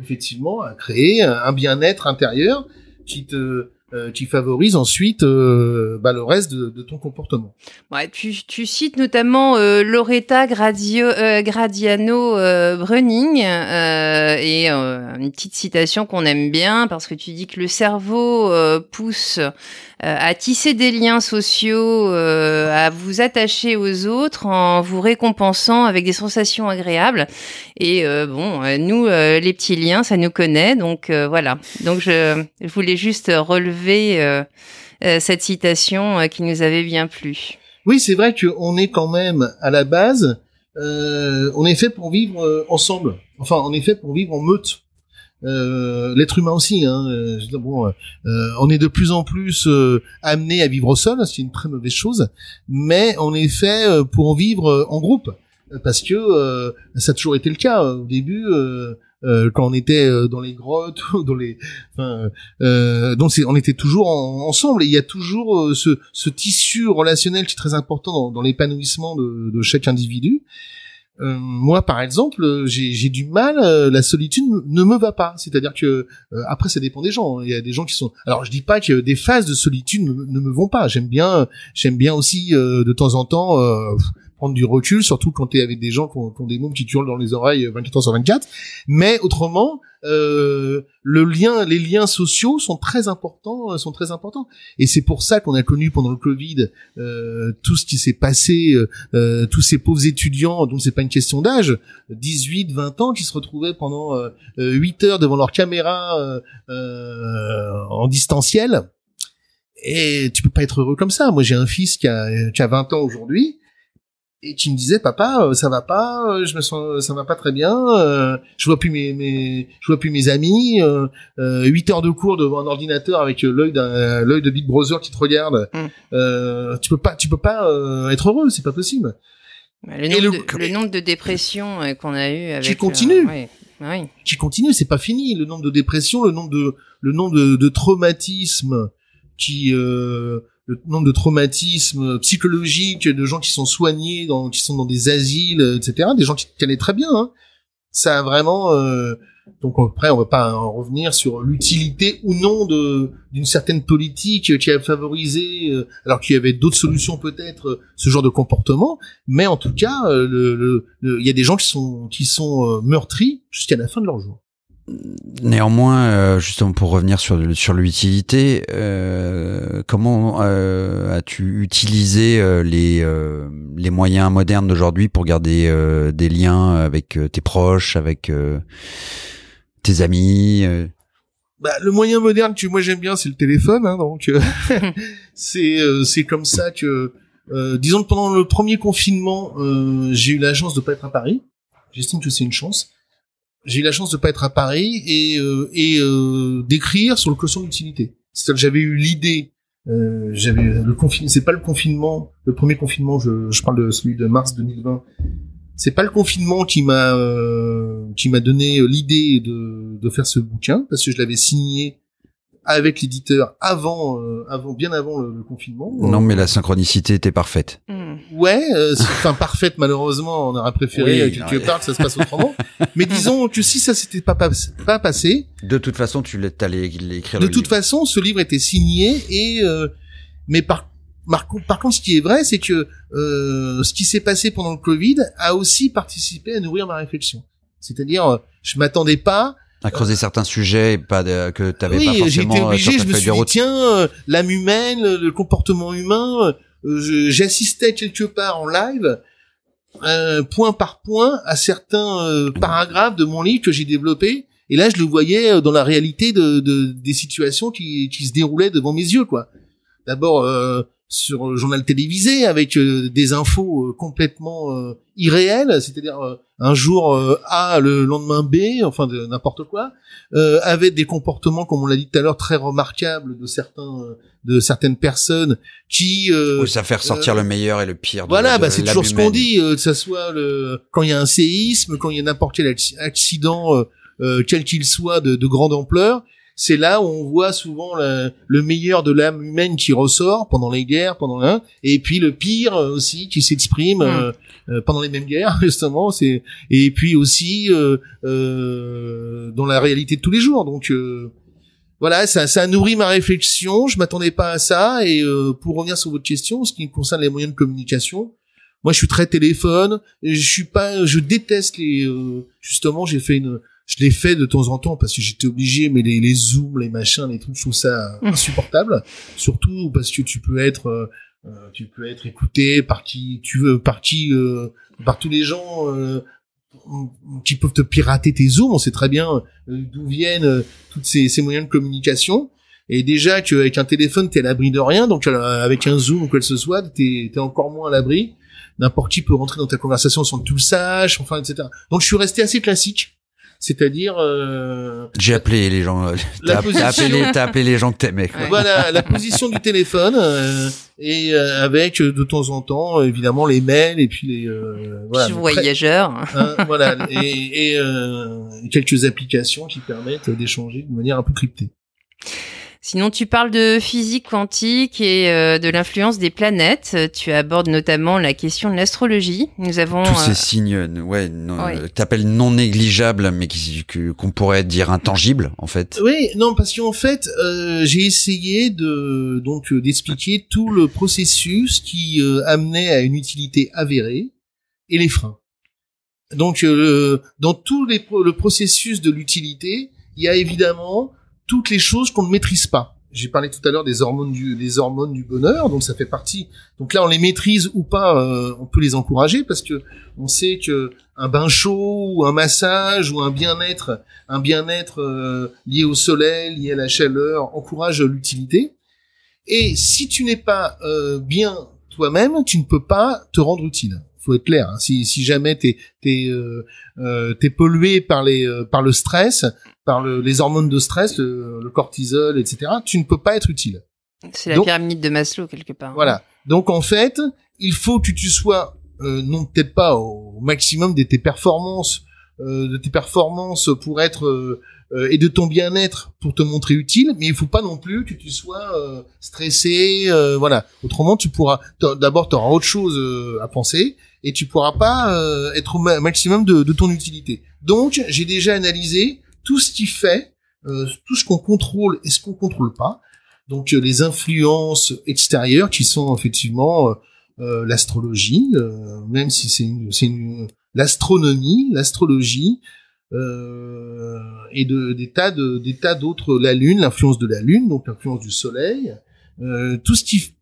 effectivement à créer un un bien-être intérieur qui te euh, qui favorise ensuite euh, bah, le reste de, de ton comportement. Ouais, tu, tu cites notamment euh, Loretta Gradio, euh, Gradiano euh, Brunning euh, et une petite citation qu'on aime bien parce que tu dis que le cerveau pousse à tisser des liens sociaux, euh, à vous attacher aux autres en vous récompensant avec des sensations agréables. Et euh, bon, euh, nous, euh, les petits liens, ça nous connaît, donc euh, voilà. Donc je, je voulais juste relever euh, euh, cette citation euh, qui nous avait bien plu. Oui, c'est vrai qu'on est quand même à la base, euh, on est fait pour vivre euh, ensemble. Enfin, on est fait pour vivre en meute. Euh, L'être humain aussi. Hein, euh, bon, euh, on est de plus en plus euh, amené à vivre seul, ce qui est une très mauvaise chose. Mais on est fait euh, pour en vivre euh, en groupe, parce que ça a toujours été le cas au début. Quand on était dans les grottes dans les enfin, donc c'est on était toujours en- ensemble et il y a toujours ce, ce tissu relationnel qui est très important dans, dans l'épanouissement de, de chaque individu Euh, moi par exemple j'ai du mal euh, la solitude ne me va pas c'est-à-dire que euh, après ça dépend des gens hein. il y a des gens qui sont alors je dis pas que des phases de solitude ne, ne me vont pas j'aime bien j'aime bien aussi de temps en temps prendre du recul, surtout quand t'es avec des gens qui ont, des mômes qui hurlent dans les oreilles 24 heures sur 24. Mais autrement, euh, le lien, les liens sociaux sont très importants, euh, sont très importants. Et c'est pour ça qu'on a connu pendant le Covid euh, tout ce qui s'est passé, euh, euh tous ces pauvres étudiants dont c'est pas une question d'âge, 18, 20 ans, qui se retrouvaient pendant euh, 8 heures devant leur caméra en distanciel. Et tu peux pas être heureux comme ça. Moi, j'ai un fils qui a, qui a 20 ans aujourd'hui et qui me disait papa euh, ça va pas euh, je me sens ça va pas très bien euh, je vois plus mes, mes je vois plus mes amis euh, 8 heures de cours devant un ordinateur avec l'œil d'un l'œil de Big Brother qui te regarde. Mm. tu peux pas tu peux pas être heureux c'est pas possible. Bah, le, nombre, le, de, le nombre de dépressions qu'on a eu avec qui continue ouais, qui continue c'est pas fini. Le nombre de dépressions le nombre de le nombre de, de traumatismes qui euh, le nombre de traumatismes psychologiques de gens qui sont soignés dans qui sont dans des asiles etc des gens qui allaient très bien hein. ça a vraiment euh, donc après on va pas en revenir sur l'utilité ou non de d'une certaine politique qui a favorisé euh, alors qu'il y avait d'autres solutions peut-être ce genre de comportement mais en tout cas il le, il y a des gens qui sont qui sont meurtris jusqu'à la fin de leur jour Néanmoins, euh, justement pour revenir sur sur l'utilité, euh, comment euh, as-tu utilisé les les moyens modernes d'aujourd'hui pour garder des liens avec tes proches, avec tes amis bah, le moyen moderne que moi j'aime bien, c'est le téléphone, hein, donc c'est c'est comme ça que disons que pendant le premier confinement, j'ai eu la chance de pas être à Paris. J'estime que c'est une chance j'ai eu la chance de pas être à Paris et euh, et euh, d'écrire sur le quotient d'utilité. C'est-à-dire que j'avais eu l'idée, euh, j'avais le confinement, c'est pas le confinement, le premier confinement, je, je parle de celui de mars 2020. C'est pas le confinement qui m'a euh, qui m'a donné l'idée de de faire ce bouquin parce que je l'avais signé avec l'éditeur avant, euh, avant, bien avant le, confinement. Non, mais la synchronicité était parfaite. Hmm. Ouais, euh, enfin parfaite malheureusement, on aurait préféré oui, quelque part que ça se passe autrement. mais disons que si ça s'était pas, pas, pas passé. De toute façon, tu allais l'écrire. De toute façon, ce livre était signé et euh, mais par par, par contre, ce qui est vrai, c'est que euh, ce qui s'est passé pendant le Covid a aussi participé à nourrir ma réflexion. C'est-à-dire, je m'attendais pas à creuser certains sujets pas que tu avais oui, pas forcément j'étais obligé je me suis dit tiens euh, l'âme humaine le comportement humain euh, j'assistais quelque part en live euh, point par point à certains euh, paragraphes de mon livre que j'ai développé. Et là je le voyais dans la réalité de, de des situations qui, qui se déroulaient devant mes yeux quoi. D'abord sur le journal télévisé avec euh, des infos euh, complètement euh, irréelles, c'est-à-dire un jour A, le lendemain B, enfin de n'importe quoi, avec des comportements, comme on l'a dit tout à l'heure, très remarquables de certains, de certaines personnes qui. oui, ça fait ressortir le meilleur et le pire. De voilà, bah c'est toujours ce qu'on dit, que ça soit le quand il y a un séisme, quand il y a n'importe quel accident, quel qu'il soit, de, de grande ampleur c'est là où on voit souvent le, meilleur de l'âme humaine qui ressort pendant les guerres, pendant l'un, et puis le pire euh, aussi qui s'exprime hmm. euh, euh, pendant les mêmes guerres justement. C'est et puis aussi euh, dans la réalité de tous les jours. Donc voilà, ça, ça a nourri ma réflexion. Je m'attendais pas à ça. Et pour revenir sur votre question, ce qui concerne les moyens de communication, moi je suis très téléphone. je suis pas, je déteste les. justement, j'ai fait une je l'ai fait de temps en temps parce que j'étais obligé, mais les, les zooms, les machins, les trucs, je trouve ça mm. insupportable. Surtout parce que tu peux être, euh, euh, tu peux être écouté par qui tu veux, par qui, euh, par tous les gens qui peuvent te pirater tes zooms. On sait très bien d'où viennent toutes ces, ces moyens de communication. Et déjà qu'avec un téléphone, t'es à l'abri de rien, donc avec un zoom ou quoi que ce soit, t'es es encore moins à l'abri. N'importe qui peut rentrer dans ta conversation sans que tu le saches, enfin, etc. Donc je suis resté assez classique c'est-à-dire euh, j'ai appelé les gens t'as appelé t'as appelé les gens que t'aimais voilà la position du téléphone euh, et euh, avec de temps en temps évidemment les mails et puis les voilà voyageurs hein, voilà et, et quelques applications qui permettent d'échanger de manière un peu cryptée Sinon, tu parles de physique quantique et euh, de l'influence des planètes. Tu abordes notamment la question de l'astrologie. Nous avons Tous ces euh, signes, euh, ouais, non, Ouais. euh, t'appelles non négligeables, mais qui- que- qu'on pourrait dire intangibles, en fait. Oui, non, parce qu'en fait, euh, j'ai essayé de donc euh, d'expliquer tout le processus qui euh, amenait à une utilité avérée et les freins. Donc, euh, dans tout les, le processus de l'utilité, il y a évidemment toutes les choses qu'on ne maîtrise pas. J'ai parlé tout à l'heure des hormones du des hormones du bonheur, donc ça fait partie. Donc là, on les maîtrise ou pas, euh, on peut les encourager parce que on sait que un bain chaud ou un massage ou un bien-être un bien-être euh, lié au soleil, lié à la chaleur, encourage l'utilité. Et si tu n'es pas euh, bien toi-même, tu ne peux pas te rendre utile. Faut être clair. hein. Si, si jamais t'es t'es euh, euh, t'es pollué par les euh, par le stress, par le, les hormones de stress, le, le cortisol, etc., tu ne peux pas être utile. c'est la donc- pyramide de Maslow quelque part. Voilà. Donc en fait, il faut que tu sois euh, non peut-être pas au maximum de tes performances, euh, de tes performances pour être et de ton bien-être pour te montrer utile, mais il faut pas non plus que tu sois euh, stressé, euh, voilà. Autrement, tu pourras d'abord tu auras autre chose euh, à penser et tu pourras pas euh, être au ma- maximum de, de ton utilité. Donc j'ai déjà analysé tout ce qui fait, euh, tout ce qu'on contrôle et ce qu'on contrôle pas. Donc euh, les influences extérieures qui sont effectivement euh, euh, l'astrologie, même si c'est une, une- l'astronomie, l'astrologie et de, des tas de des tas d'autres, la lune, l'influence de la lune, donc l'influence du soleil, tout ce qui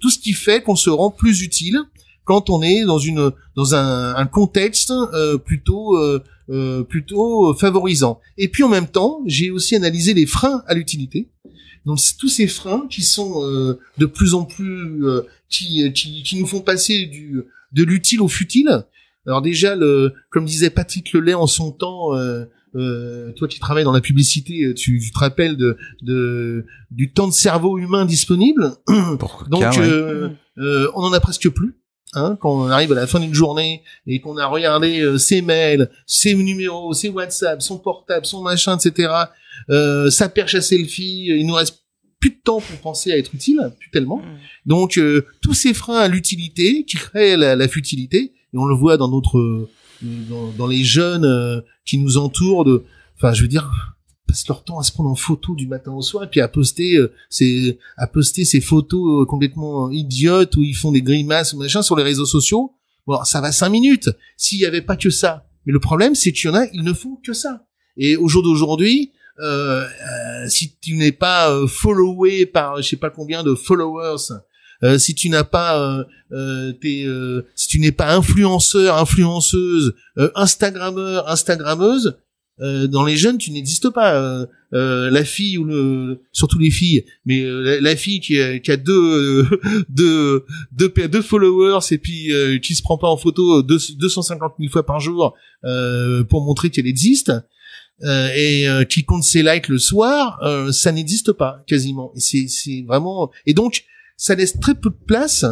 tout ce qui fait qu'on se rend plus utile quand on est dans une dans un, un contexte euh, plutôt euh, euh, plutôt favorisant. Et puis en même temps, j'ai aussi analysé les freins à l'utilité. Donc tous ces freins qui sont euh, de plus en plus euh, qui, qui qui nous font passer du de l'utile au futile. Alors déjà le comme disait Patrick Lelay en son temps euh, euh, toi qui travailles dans la publicité, tu, tu te rappelles de, de du temps de cerveau humain disponible. Pour Donc cas, ouais. euh, on en a presque plus. Hein, quand on arrive à la fin d'une journée et qu'on a regardé euh, ses mails, ses numéros, ses WhatsApp, son portable, son machin, etc., euh, sa perche à selfie, il nous reste plus de temps pour penser à être utile, plus tellement. Mm. Donc euh, tous ces freins à l'utilité qui créent la, la futilité, et on le voit dans notre, euh, dans, dans les jeunes euh, qui nous entourent, de, enfin je veux dire, passent leur temps à se prendre en photo du matin au soir et puis à poster euh, ces, à poster ces photos euh, complètement idiotes où ils font des grimaces ou machin sur les réseaux sociaux. Bon, ça va cinq minutes. S'il y avait pas que ça, mais le problème c'est qu'il y en a, ils ne font que ça. Et au jour d'aujourd'hui, euh, euh, si tu n'es pas euh, followé par je sais pas combien de followers, euh, si tu n'as pas euh, euh, t'es, euh, si tu n'es pas influenceur, influenceuse, euh, instagrammeur, instagrammeuse, euh, dans les jeunes tu n'existes pas. Euh, euh, la fille ou le surtout les filles, mais euh, la, la fille qui a, qui a deux, euh, deux, deux, deux followers et puis qui se prend pas en photo deux- 250 000 fois par jour pour montrer qu'elle existe et qui compte ses likes le soir, ça n'existe pas quasiment. C'est c'est vraiment et donc ça laisse très peu de place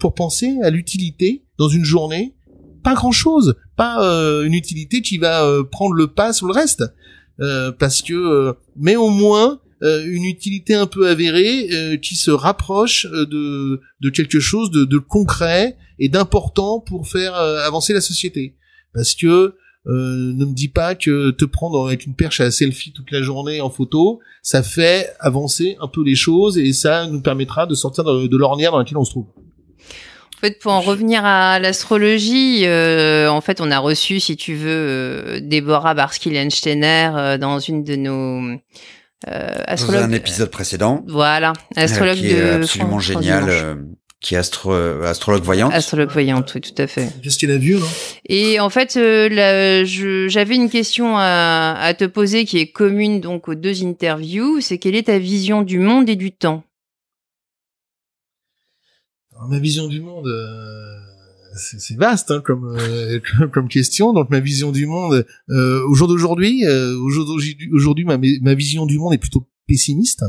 pour penser à l'utilité dans une journée. Pas grand chose, pas euh, une utilité qui va euh, prendre le pas sur le reste, Euh, parce que mais au moins euh, une utilité un peu avérée euh, qui se rapproche euh, de de quelque chose de, de concret et d'important pour faire avancer la société. Parce que ne me dis pas que te prendre avec une perche à selfie toute la journée en photo, ça fait avancer un peu les choses et ça nous permettra de sortir de, de l'ornière dans laquelle on se trouve. En fait, pour en revenir à l'astrologie, euh, en fait, on a reçu, si tu veux, euh, Déborah Barski-Lensteiner euh, dans une de nos euh, Dans astrologues. un épisode précédent, Voilà, euh, astrologue qui est de absolument France- génial, euh, qui est astro, astrologue voyante. Astrologue voyante, oui, tout à fait. Qu'est-ce qu'il a vu, non Et en fait, euh, là, je- j'avais une question à, à te poser qui est commune donc aux deux interviews. C'est quelle est ta vision du monde et du temps? Ma vision du monde, euh, c'est vaste hein, comme, euh, comme comme question. Donc ma vision du monde, euh, au jour d'aujourd'hui, euh, au jour d'aujourd'hui, aujourd'hui, ma, ma vision du monde est plutôt pessimiste.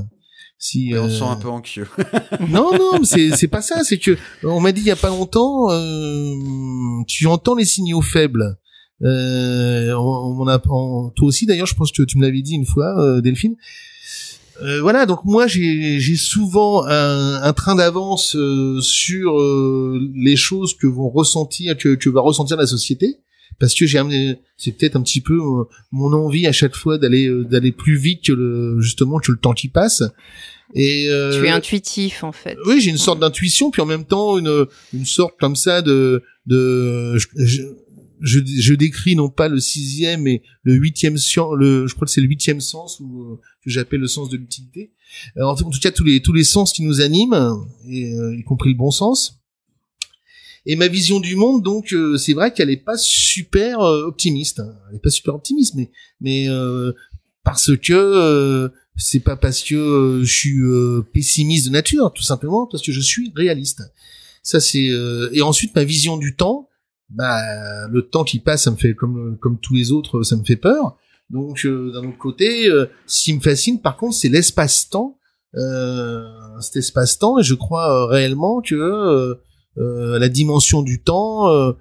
Si on euh, se sent un peu anxieux. non, non, c'est c'est pas ça. C'est que on m'a dit il y a pas longtemps, euh, tu entends les signaux faibles. Euh, on, on a, on- toi aussi d'ailleurs, je pense que tu me l'avais dit une fois, euh, Delphine. Euh, voilà, donc moi j'ai souvent un, un train d'avance euh, sur euh, les choses que vont ressentir que, que va ressentir la société parce que j'ai c'est peut-être un petit peu euh, mon envie à chaque fois d'aller euh, d'aller plus vite que le justement que le temps qui passe et tu es intuitif en fait. Oui, j'ai une sorte d'intuition puis en même temps une une sorte comme ça de de je, je, je, décris non pas le sixième mais le huitième sens, le, je crois que c'est le huitième sens ou euh, que j'appelle le sens de l'utilité. Euh, en, tout cas, tous les tous les sens qui nous animent, et, euh, y compris le bon sens. Et ma vision du monde, donc, c'est vrai qu'elle est pas super optimiste. Hein. Elle est pas super optimiste, mais mais parce que c'est pas parce que je suis pessimiste de nature, tout simplement parce que je suis réaliste. Ça c'est et ensuite ma vision du temps bah le temps qui passe, ça me fait comme comme tous les autres, ça me fait peur. Donc euh, d'un autre côté, euh, ce qui me fascine, par contre, c'est l'espace-temps. Euh, cet espace-temps, et je crois euh, réellement que la dimension du temps,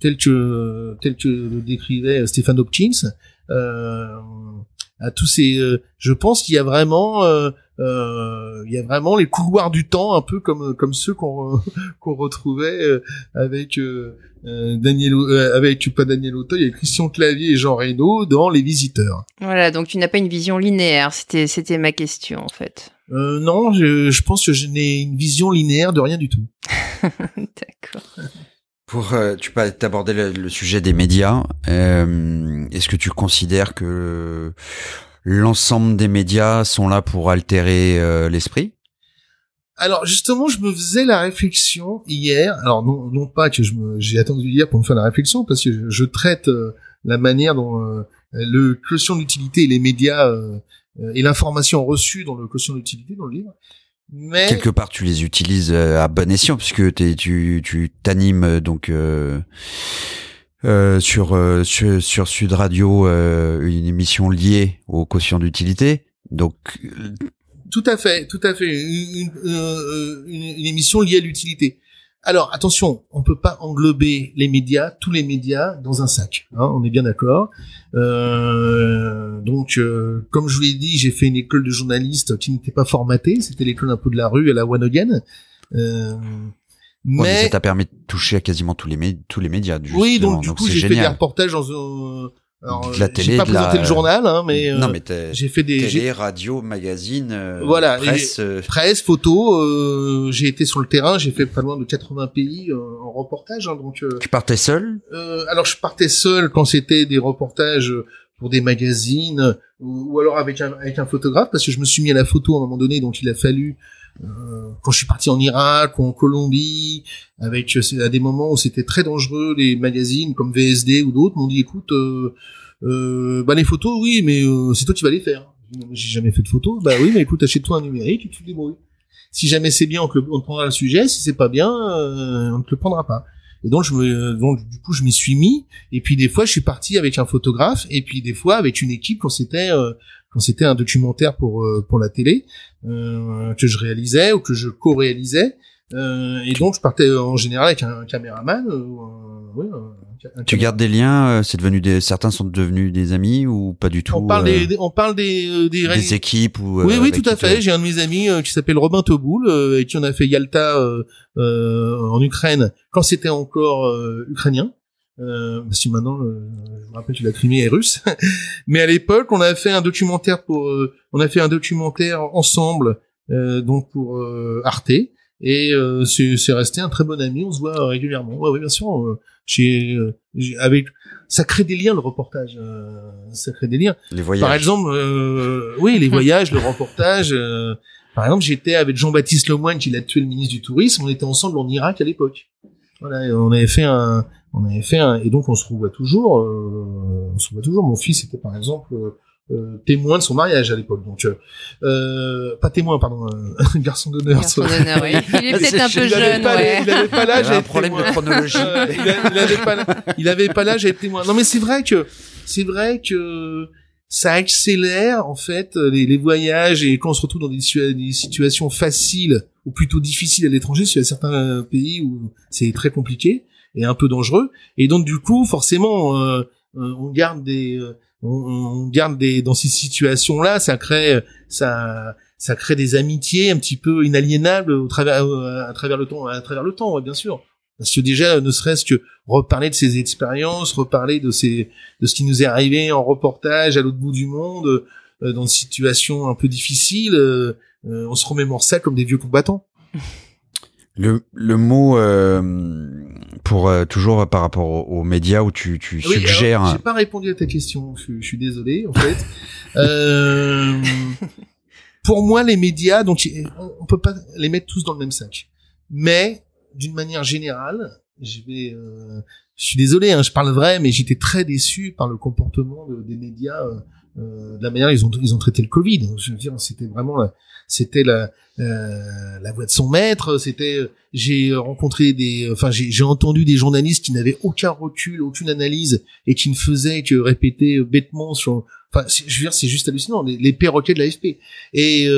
tel que tel que le décrivait Stéphane Hopkins, à tous ces, je pense qu'il y a vraiment euh, il y a vraiment les couloirs du temps un peu comme comme ceux qu'on qu'on retrouvait euh, avec euh, Daniel avec pas Daniel Auteuil avec Christian Clavier et Jean Reynaud dans Les Visiteurs. Voilà, donc tu n'as pas une vision linéaire, c'était c'était ma question en fait. Euh, non, je, je pense que je n'ai une vision linéaire de rien du tout. D'accord. Pour euh, tu peux aborder le, le, sujet des médias. Euh, Est-ce que tu considères que l'ensemble des médias sont là pour altérer euh, l'esprit alors justement, je me faisais la réflexion hier. Alors non, non pas que je me, j'ai attendu hier pour me faire la réflexion, parce que je, traite euh, la manière dont euh, le quotient d'utilité et les médias et l'information reçue dans le quotient d'utilité dans le livre. Mais quelque part, tu les utilises à bon escient puisque tu tu t'animes donc euh, sur, euh, sur, sur Sud Radio euh, une émission liée au quotient d'utilité. Donc tout à fait, tout à fait une, une, une émission liée à l'utilité. Alors attention, on peut pas englober les médias, tous les médias, dans un sac. Hein, on est bien d'accord. Euh, donc, comme je vous l'ai dit, j'ai fait une école de journaliste qui n'était pas formatée. C'était l'école un peu de la rue à la again. Euh, mais... ça t'a permis de toucher à quasiment tous les, tous les médias. Oui, donc du coup, j'ai fait des reportages dans euh, alors, de la télé, j'ai pas présenté le journal, hein, mais, non, mais j'ai fait des télé, radio, magazine, euh, voilà, presse, euh. presse, photo. Euh, j'ai été sur le terrain, j'ai fait pas loin de 80 pays en reportage. Hein, donc tu partais seul? Alors je partais seul quand c'était des reportages pour des magazines ou, ou, alors avec un avec un photographe parce que je me suis mis à la photo à un moment donné, donc il a fallu euh, quand je suis parti en Irak ou en Colombie, avec à des moments où c'était très dangereux, les magazines comme VSD ou d'autres m'ont dit écoute, euh, euh, bah les photos oui, mais euh, c'est toi qui vas les faire. J'ai jamais fait de photos, bah oui, mais écoute, achète-toi un numérique et tu te débrouilles. Si jamais c'est bien, on te, on prendra le sujet. Si c'est pas bien, euh, on ne te le prendra pas. Et donc, je me, donc du coup, je m'y suis mis. Et puis des fois, je suis parti avec un photographe, et puis des fois avec une équipe quand c'était euh, quand c'était un documentaire pour euh, pour la télé euh, que je réalisais ou que je co-réalisais. Euh, et donc je partais en général avec un, caméraman. Ouais, tu gardes des liens C'est devenu des certains sont devenus des amis ou pas du tout On parle des, on parle des des, des équipes ou oui oui tout à fait. J'ai un de mes amis qui s'appelle Robin Toboul et qui en a fait Yalta en Ukraine quand c'était encore ukrainien euh, parce que maintenant, euh, je me rappelle que la Crimée est russe. Mais à l'époque, on a fait un documentaire pour, euh, on a fait un documentaire ensemble, euh, donc pour euh, Arte. Et c'est resté un très bon ami. On se voit régulièrement. Ouais, ouais bien sûr. j'ai avec ça crée des liens le reportage. ça crée des liens. Les voyages. Par exemple, oui, les voyages, le reportage. par exemple, j'étais avec Jean-Baptiste Lemoyne, qui l'a tué le ministre du Tourisme. On était ensemble en Irak à l'époque. Voilà, on avait fait un, on avait fait un, et donc on se revoit toujours, euh, on se revoit toujours. Mon fils était par exemple euh, euh témoin de son mariage à l'époque, donc euh, euh pas témoin, pardon, garçon d'honneur. Garçon d'honneur, oui. Il est peut-être un peu jeune, pas, ouais. Il avait pas l'âge. Un problème témoin. de chronologie. il, avait pas, il avait pas l'âge à être témoin. Non, mais c'est vrai que c'est vrai que ça accélère en fait les, les, voyages et quand on se retrouve dans des, des situations faciles ou plutôt difficiles à l'étranger, il y a certains pays où c'est très compliqué et un peu dangereux. Et donc du coup, forcément, euh, euh, on garde des, on, on garde des dans ces situations-là, ça crée ça ça crée des amitiés un petit peu inaliénables au travers à travers le temps à travers le temps, ouais, bien sûr. Parce que déjà, ne serait-ce que reparler de ses expériences, reparler de ces, de ce qui nous est arrivé en reportage à l'autre bout du monde, euh, dans une situation un peu difficile, euh, euh, on se remémore ça comme des vieux combattants. Le, le mot pour toujours par rapport aux, médias où tu, tu oui, suggères. J'ai pas répondu à ta question. Je, je suis désolé en fait. pour moi, les médias, donc on peut pas les mettre tous dans le même sac. Mais d'une manière générale, je vais, euh, je suis désolé, hein, je parle vrai, mais j'étais très déçu par le comportement des médias, euh, euh, de la manière ils ont ils ont traité le Covid. Je veux dire, c'était vraiment, c'était la euh, la voix de son maître. C'était, j'ai rencontré des, enfin j'ai j'ai entendu des journalistes qui n'avaient aucun recul, aucune analyse et qui ne faisaient que répéter bêtement sur, enfin je veux dire, c'est juste hallucinant, les, les perroquets de l'AFP. Et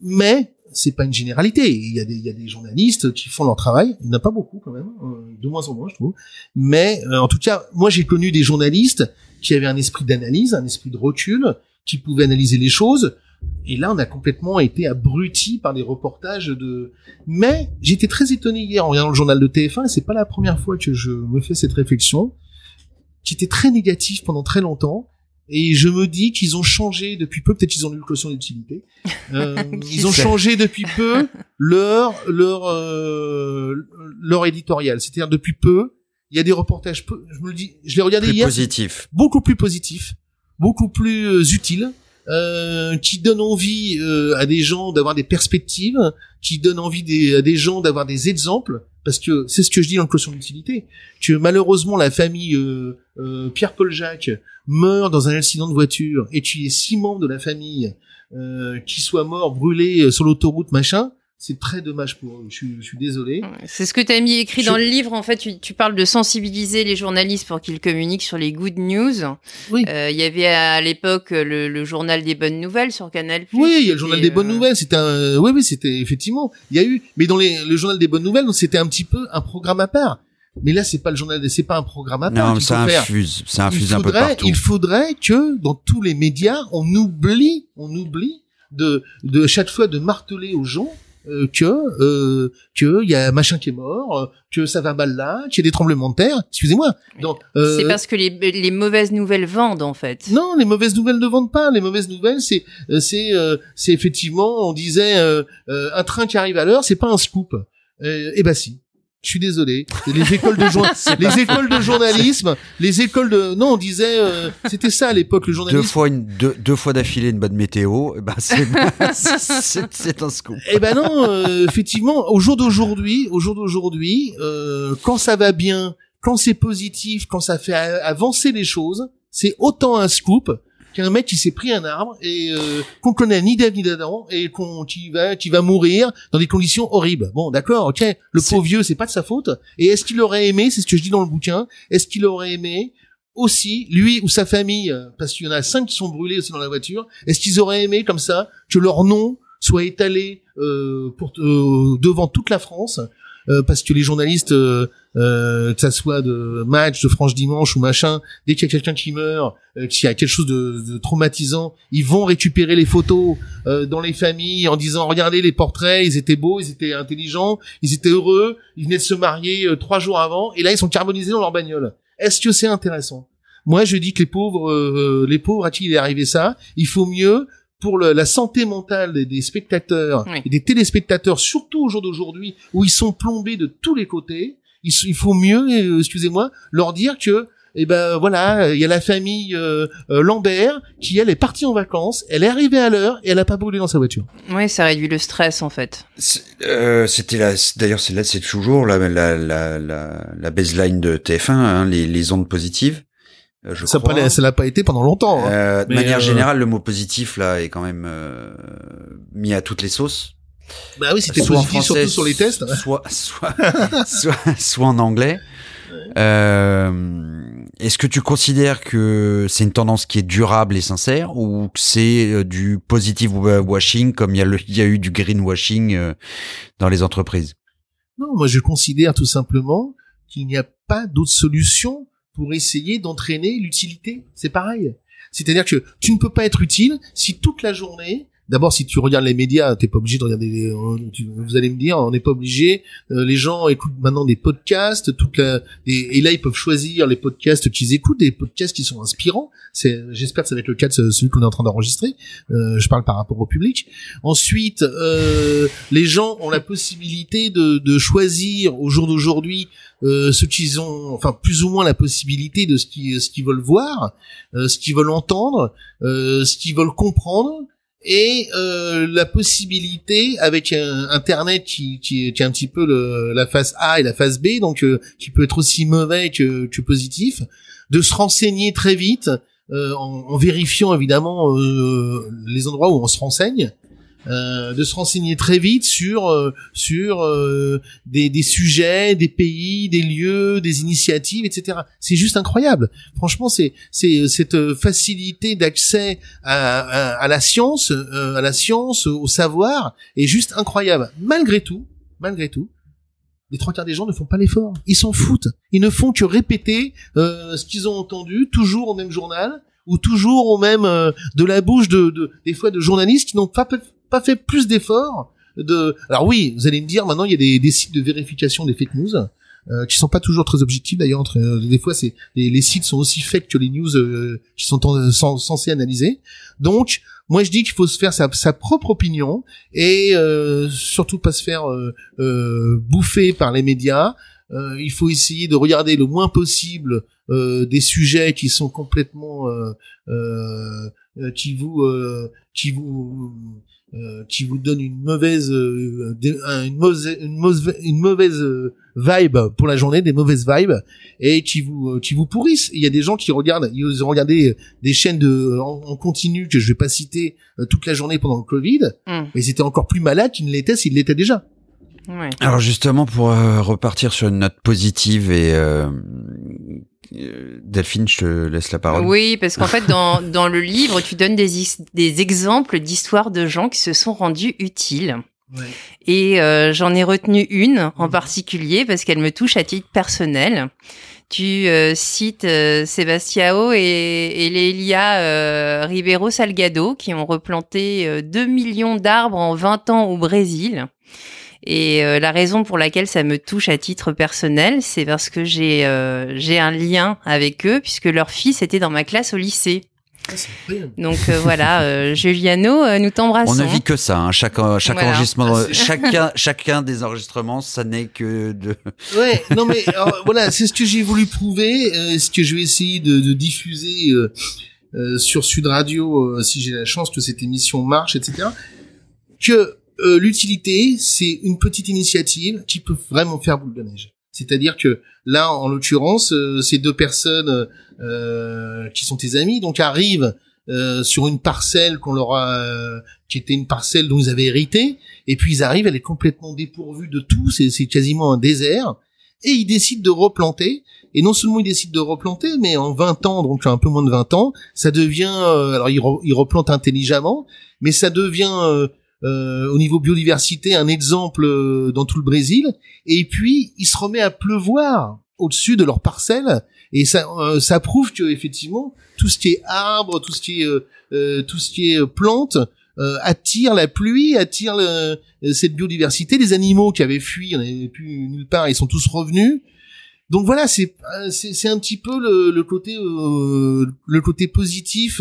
mais c'est pas une généralité. Il y a des, il y a des journalistes qui font leur travail. Il n'y en a pas beaucoup quand même, euh, de moins en moins, je trouve. Mais euh, en tout cas, moi j'ai connu des journalistes qui avaient un esprit d'analyse, un esprit de recul, qui pouvaient analyser les choses. Et là, on a complètement été abruti par des reportages de. Mais j'étais très étonné hier en regardant le journal de TF1. Et c'est pas la première fois que je me fais cette réflexion, qui était très négatif pendant très longtemps et je me dis qu'ils ont changé depuis peu, peut-être qu'ils ont eu le caution d'utilité. Euh, ils ont changé depuis peu leur leur euh, leur éditorial. C'est-à-dire depuis peu, il y a des reportages. Peu, je me le dis, je l'ai regardé plus hier. Positif. Beaucoup plus positif, beaucoup plus euh, utile. Euh, qui donne envie euh, à des gens d'avoir des perspectives, qui donne envie des, à des gens d'avoir des exemples, parce que c'est ce que je dis dans le caution d'utilité, que malheureusement la famille euh, euh Pierre-Paul Jacques meurt dans un accident de voiture et tu es six membres de la famille euh, qui soient morts, brûlés sur l'autoroute, machin, c'est très dommage pour eux. Je suis, je suis désolé. C'est ce que tu as mis écrit dans le livre. En fait, tu, tu, parles de sensibiliser les journalistes pour qu'ils communiquent sur les good news. Oui. Euh, il y avait à l'époque le, le, journal des bonnes nouvelles sur Canal+. Oui, il y a le journal des bonnes euh, nouvelles. C'était un, oui, oui, c'était effectivement. Il y a eu, mais dans les, le journal des bonnes nouvelles, c'était un petit peu un programme à part. Mais là, c'est pas le journal, c'est pas un programme à part. Non, ça infuse, ça infuse un peu partout. Il faudrait que dans tous les médias, on oublie, on oublie de, de chaque fois de marteler aux gens euh, que euh, que il y a machin qui est mort, euh, que ça va mal là, qu'il y a des tremblements de terre. Excusez-moi. Donc euh, c'est parce que les, les mauvaises nouvelles vendent en fait. Non, les mauvaises nouvelles ne vendent pas. Les mauvaises nouvelles, c'est c'est c'est effectivement, on disait un train qui arrive à l'heure, c'est pas un scoop. Eh ben si je suis désolé. Les écoles de les écoles de journalisme, les écoles de non, on disait euh, c'était ça à l'époque le journalisme. Deux fois une deux, deux fois d'affilée une bonne météo, eh ben c'est c'est un scoop. Eh ben non, euh, effectivement, au jour d'aujourd'hui, au jour d'aujourd'hui, euh, quand ça va bien, quand c'est positif, quand ça fait avancer les choses, c'est autant un scoop qu'un mec qui s'est pris un arbre et euh, qu'on connaît ni David ni Adam et qu'on qui va qui va mourir dans des conditions horribles. Bon, d'accord, ok. Le pauvre vieux, c'est pas de sa faute. Et est-ce qu'il aurait aimé, c'est ce que je dis dans le bouquin, est-ce qu'il aurait aimé aussi lui ou sa famille, euh, parce qu'il y en a cinq qui sont brûlés aussi dans la voiture, est-ce qu'ils auraient aimé comme ça que leur nom soit étalé euh, pour euh, devant toute la France euh, parce que les journalistes, euh, euh, que ça soit de match, de franche dimanche ou machin, dès qu'il y a quelqu'un qui meurt, qu'il y a quelque chose de, traumatisant, ils vont récupérer les photos dans les familles en disant regardez les portraits, ils étaient beaux, ils étaient intelligents, ils étaient heureux, ils venaient de se marier trois jours avant et là ils sont carbonisés dans leur bagnole. Est-ce que c'est intéressant? Moi, je dis que les pauvres, les pauvres, à qui il est arrivé ça Il faut mieux pour le, la santé mentale des, des spectateurs et des téléspectateurs, surtout au jour d'aujourd'hui, où ils sont plombés de tous les côtés, il, il faut mieux, euh, excusez-moi, leur dire que eh ben voilà, il y a la famille euh, euh, Lambert qui elle est partie en vacances, elle est arrivée à l'heure et elle a pas brûlé dans sa voiture. Oui, ça réduit le stress en fait. C'était là, d'ailleurs c'est là, c'est toujours la la, la la la baseline de TF1, hein, les les ondes positives. Euh, je ça crois. ça l'a pas été pendant longtemps. Hein. Euh, de manière euh, générale, le mot positif là est quand même euh, mis à toutes les sauces. Bah oui, c'était soit positif, en français, surtout sur les tests. Soit, soit, soit, soit, en anglais. Euh, Est-ce que tu considères que c'est une tendance qui est durable et sincère ou que c'est du positive washing comme il y, a il y a eu du greenwashing dans les entreprises? Non, moi je considère tout simplement qu'il n'y a pas d'autre solution pour essayer d'entraîner l'utilité. C'est pareil. C'est-à-dire que tu ne peux pas être utile si toute la journée D'abord, si tu regardes les médias, t'es pas obligé de regarder. Les, euh, vous allez me dire, on n'est pas obligé. Euh, les gens écoutent maintenant des podcasts, toute la, et là ils peuvent choisir les podcasts qu'ils écoutent, des podcasts qui sont inspirants. C'est, j'espère que ça va être le cas de celui qu'on est en train d'enregistrer. Euh, je parle par rapport au public. Ensuite, les gens ont la possibilité de, de choisir au jour d'aujourd'hui euh, ce qu'ils ont, enfin plus ou moins la possibilité de ce qu'ils ce qu'ils veulent voir, ce qu'ils veulent entendre, ce qu'ils veulent comprendre et euh, la possibilité avec internet qui, qui, est un petit peu la phase A et la phase B donc euh, qui peut être aussi mauvais que, que positif de se renseigner très vite euh, en, vérifiant évidemment les endroits où on se renseigne euh, de se renseigner très vite sur euh, sur euh, des, des, sujets, des pays, des lieux, des initiatives, etc. C'est juste incroyable. Franchement, c'est c'est cette facilité d'accès à, à, à, la science, à la science, au savoir, est juste incroyable. Malgré tout, malgré tout, les trois quarts des gens ne font pas l'effort. Ils s'en foutent. Ils ne font que répéter ce qu'ils ont entendu, toujours au même journal ou toujours au même de la bouche de, de, des fois de journalistes qui n'ont pas pas fait plus d'efforts de. Alors oui, vous allez me dire maintenant il y a des, des sites de vérification des fake news. Euh, qui sont pas toujours très objectifs d'ailleurs. Euh, des fois, c'est les, sites sont aussi fake que les news euh, qui sont censés analyser. Donc, moi, je dis qu'il faut se faire sa, sa propre opinion et euh, surtout pas se faire bouffer par les médias. il faut essayer de regarder le moins possible des sujets qui sont complètement qui vous qui vous euh, qui vous donne une mauvaise euh, une mauvaise une mauvaise une mauvaise euh, vibe pour la journée des mauvaises vibes et qui vous qui vous pourrissent il y a des gens qui regardent ils ont regardé des chaînes de en, continu que je vais pas citer toute la journée pendant le Covid mm. mais ils étaient encore plus malades qu'ils ne l'étaient s'ils l'étaient déjà Ouais. Alors justement, pour repartir sur une note positive et euh, Delphine, je te laisse la parole. Oui, parce qu'en fait, dans, dans le livre, tu donnes des, des exemples d'histoires de gens qui se sont rendus utiles. Ouais. Et euh, j'en ai retenu une en mmh. particulier parce qu'elle me touche à titre personnel. Tu euh, cites euh, Sebastiao et, et Lélia euh, Ribeiro Salgado qui ont replanté 2 millions d'arbres en 20 ans au Brésil. Et euh, la raison pour laquelle ça me touche à titre personnel, c'est parce que j'ai euh, j'ai un lien avec eux puisque leur fils était dans ma classe au lycée. Donc euh, voilà, Juliano, nous t'embrassons. On ne vit que ça. Hein. Chaque chaque enregistrement, chacun chacun des enregistrements, ça n'est que de. Ouais, non mais voilà, c'est ce que j'ai voulu prouver, ce que je vais essayer de, de diffuser sur Sud Radio si j'ai la chance que cette émission marche, etc. Que euh, l'utilité, c'est une petite initiative qui peut vraiment faire boule de neige. C'est-à-dire que là, en l'occurrence, euh, ces deux personnes euh, qui sont tes amis, donc arrivent sur une parcelle qu'on leur a, qui était une parcelle dont ils avaient hérité, et puis ils arrivent, elle est complètement dépourvue de tout, c'est, quasiment un désert, et ils décident de replanter. Et non seulement ils décident de replanter, mais en 20 ans, donc un peu moins de 20 ans, ça devient, alors ils, ils, replantent intelligemment, mais ça devient euh, au niveau biodiversité un exemple euh, dans tout le Brésil. Et puis il se remet à pleuvoir au-dessus de leurs parcelles et ça euh, ça prouve que effectivement tout ce qui est arbre, tout ce qui est tout ce qui est plante attire la pluie, attire cette biodiversité. Les animaux qui avaient fui, on avait plus nulle part, ils sont tous revenus. Donc voilà, c'est c'est un petit peu le, le côté le côté positif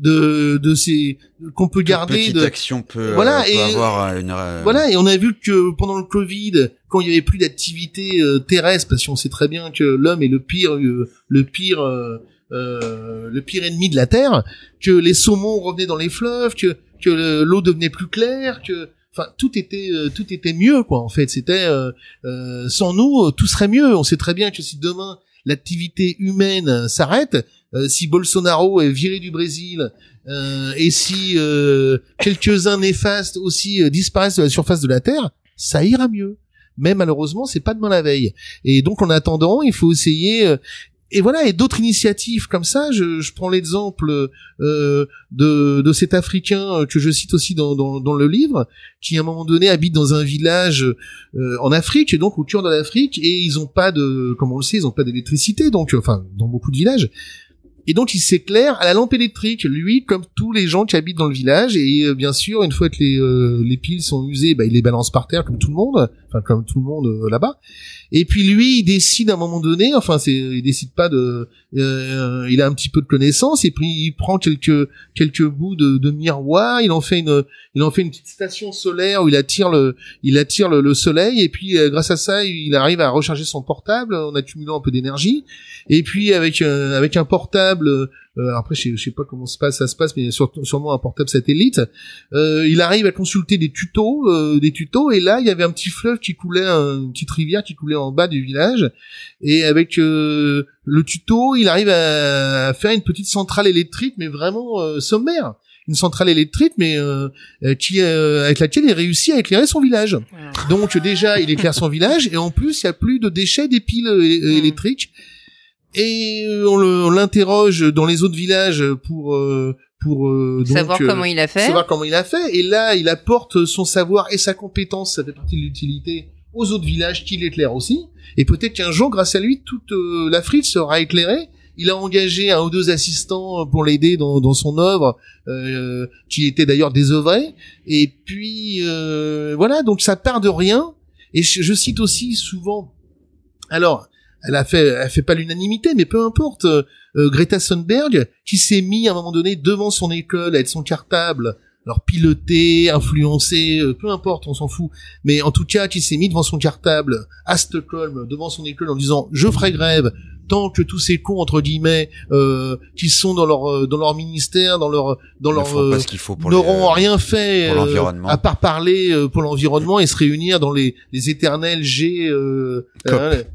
de de ces qu'on peut garder de action peut voilà et avoir une voilà et on a vu que pendant le Covid quand il y avait plus d'activité euh, terrestre parce qu'on sait très bien que l'homme est le pire euh, le pire euh, le pire ennemi de la terre que les saumons revenaient dans les fleuves que que l'eau devenait plus claire que enfin tout était tout était mieux quoi en fait. C'était sans nous tout serait mieux. On sait très bien que si demain l'activité humaine s'arrête euh, si Bolsonaro est viré du Brésil euh, et si euh, quelques-uns néfastes aussi disparaissent de la surface de la Terre, ça ira mieux. Mais malheureusement, c'est pas demain la veille. Et donc, en attendant, il faut essayer et voilà, et d'autres initiatives comme ça. Je, je prends l'exemple euh, de, de cet Africain que je cite aussi dans, dans, dans, le livre, qui à un moment donné habite dans un village euh, en Afrique, et donc au cœur de l'Afrique, et ils ont pas de, comme on le sait, ils ont pas d'électricité, donc enfin dans beaucoup de villages Et donc il s'éclaire à la lampe électrique, lui comme tous les gens qui habitent dans le village. Et euh, bien sûr, une fois que les, euh, les piles sont usées, bah, il les balance par terre comme tout le monde, enfin comme tout le monde euh, là-bas. Et puis lui, il décide à un moment donné, enfin c'est, il décide pas de, il a un petit peu de connaissance et puis il prend quelques quelques bouts de, de miroir, il en fait une, il en fait une petite station solaire où il attire le, il attire le, soleil et puis grâce à ça, il arrive à recharger son portable en accumulant un peu d'énergie. Et puis avec avec un portable euh, après je sais, sais pas comment se passe, ça se passe, mais sûrement un portable satellite. Euh, il arrive à consulter des tutos, euh, des tutos, et là il y avait un petit fleuve qui coulait, une petite rivière qui coulait en bas du village, et avec le tuto, il arrive à, faire une petite centrale électrique, mais vraiment sommaire une centrale électrique, mais qui avec laquelle il réussit à éclairer son village. Donc déjà, il éclaire son village et en plus, il y a plus de déchets des piles mmh. Et euh, on l'interroge dans les autres villages pour euh, pour euh, savoir comment il a fait. Savoir comment il a fait. Et là, il apporte son savoir et sa compétence, ça fait partie de l'utilité, aux autres villages qui l'éclairent aussi. Et peut-être qu'un jour, grâce à lui, toute l'Afrique sera éclairée. Il a engagé un ou deux assistants pour l'aider dans, dans son œuvre, euh, qui était d'ailleurs désœuvré. Et puis voilà, donc ça part de rien. Et je, je cite aussi souvent. Alors, elle a fait, elle fait pas l'unanimité, mais peu importe. Euh, Greta Thunberg, qui s'est mis à un moment donné devant son école avec son cartable, alors piloté, influencé, euh, peu importe, on s'en fout. Mais en tout cas, qui s'est mis devant son cartable à Stockholm, devant son école, en disant je ferai grève, tant que tous ces cons entre guillemets euh, qui sont dans leur euh, dans leur ministère, dans leur dans leur euh, n'auront rien fait euh, à part parler pour l'environnement et se réunir dans les les éternels G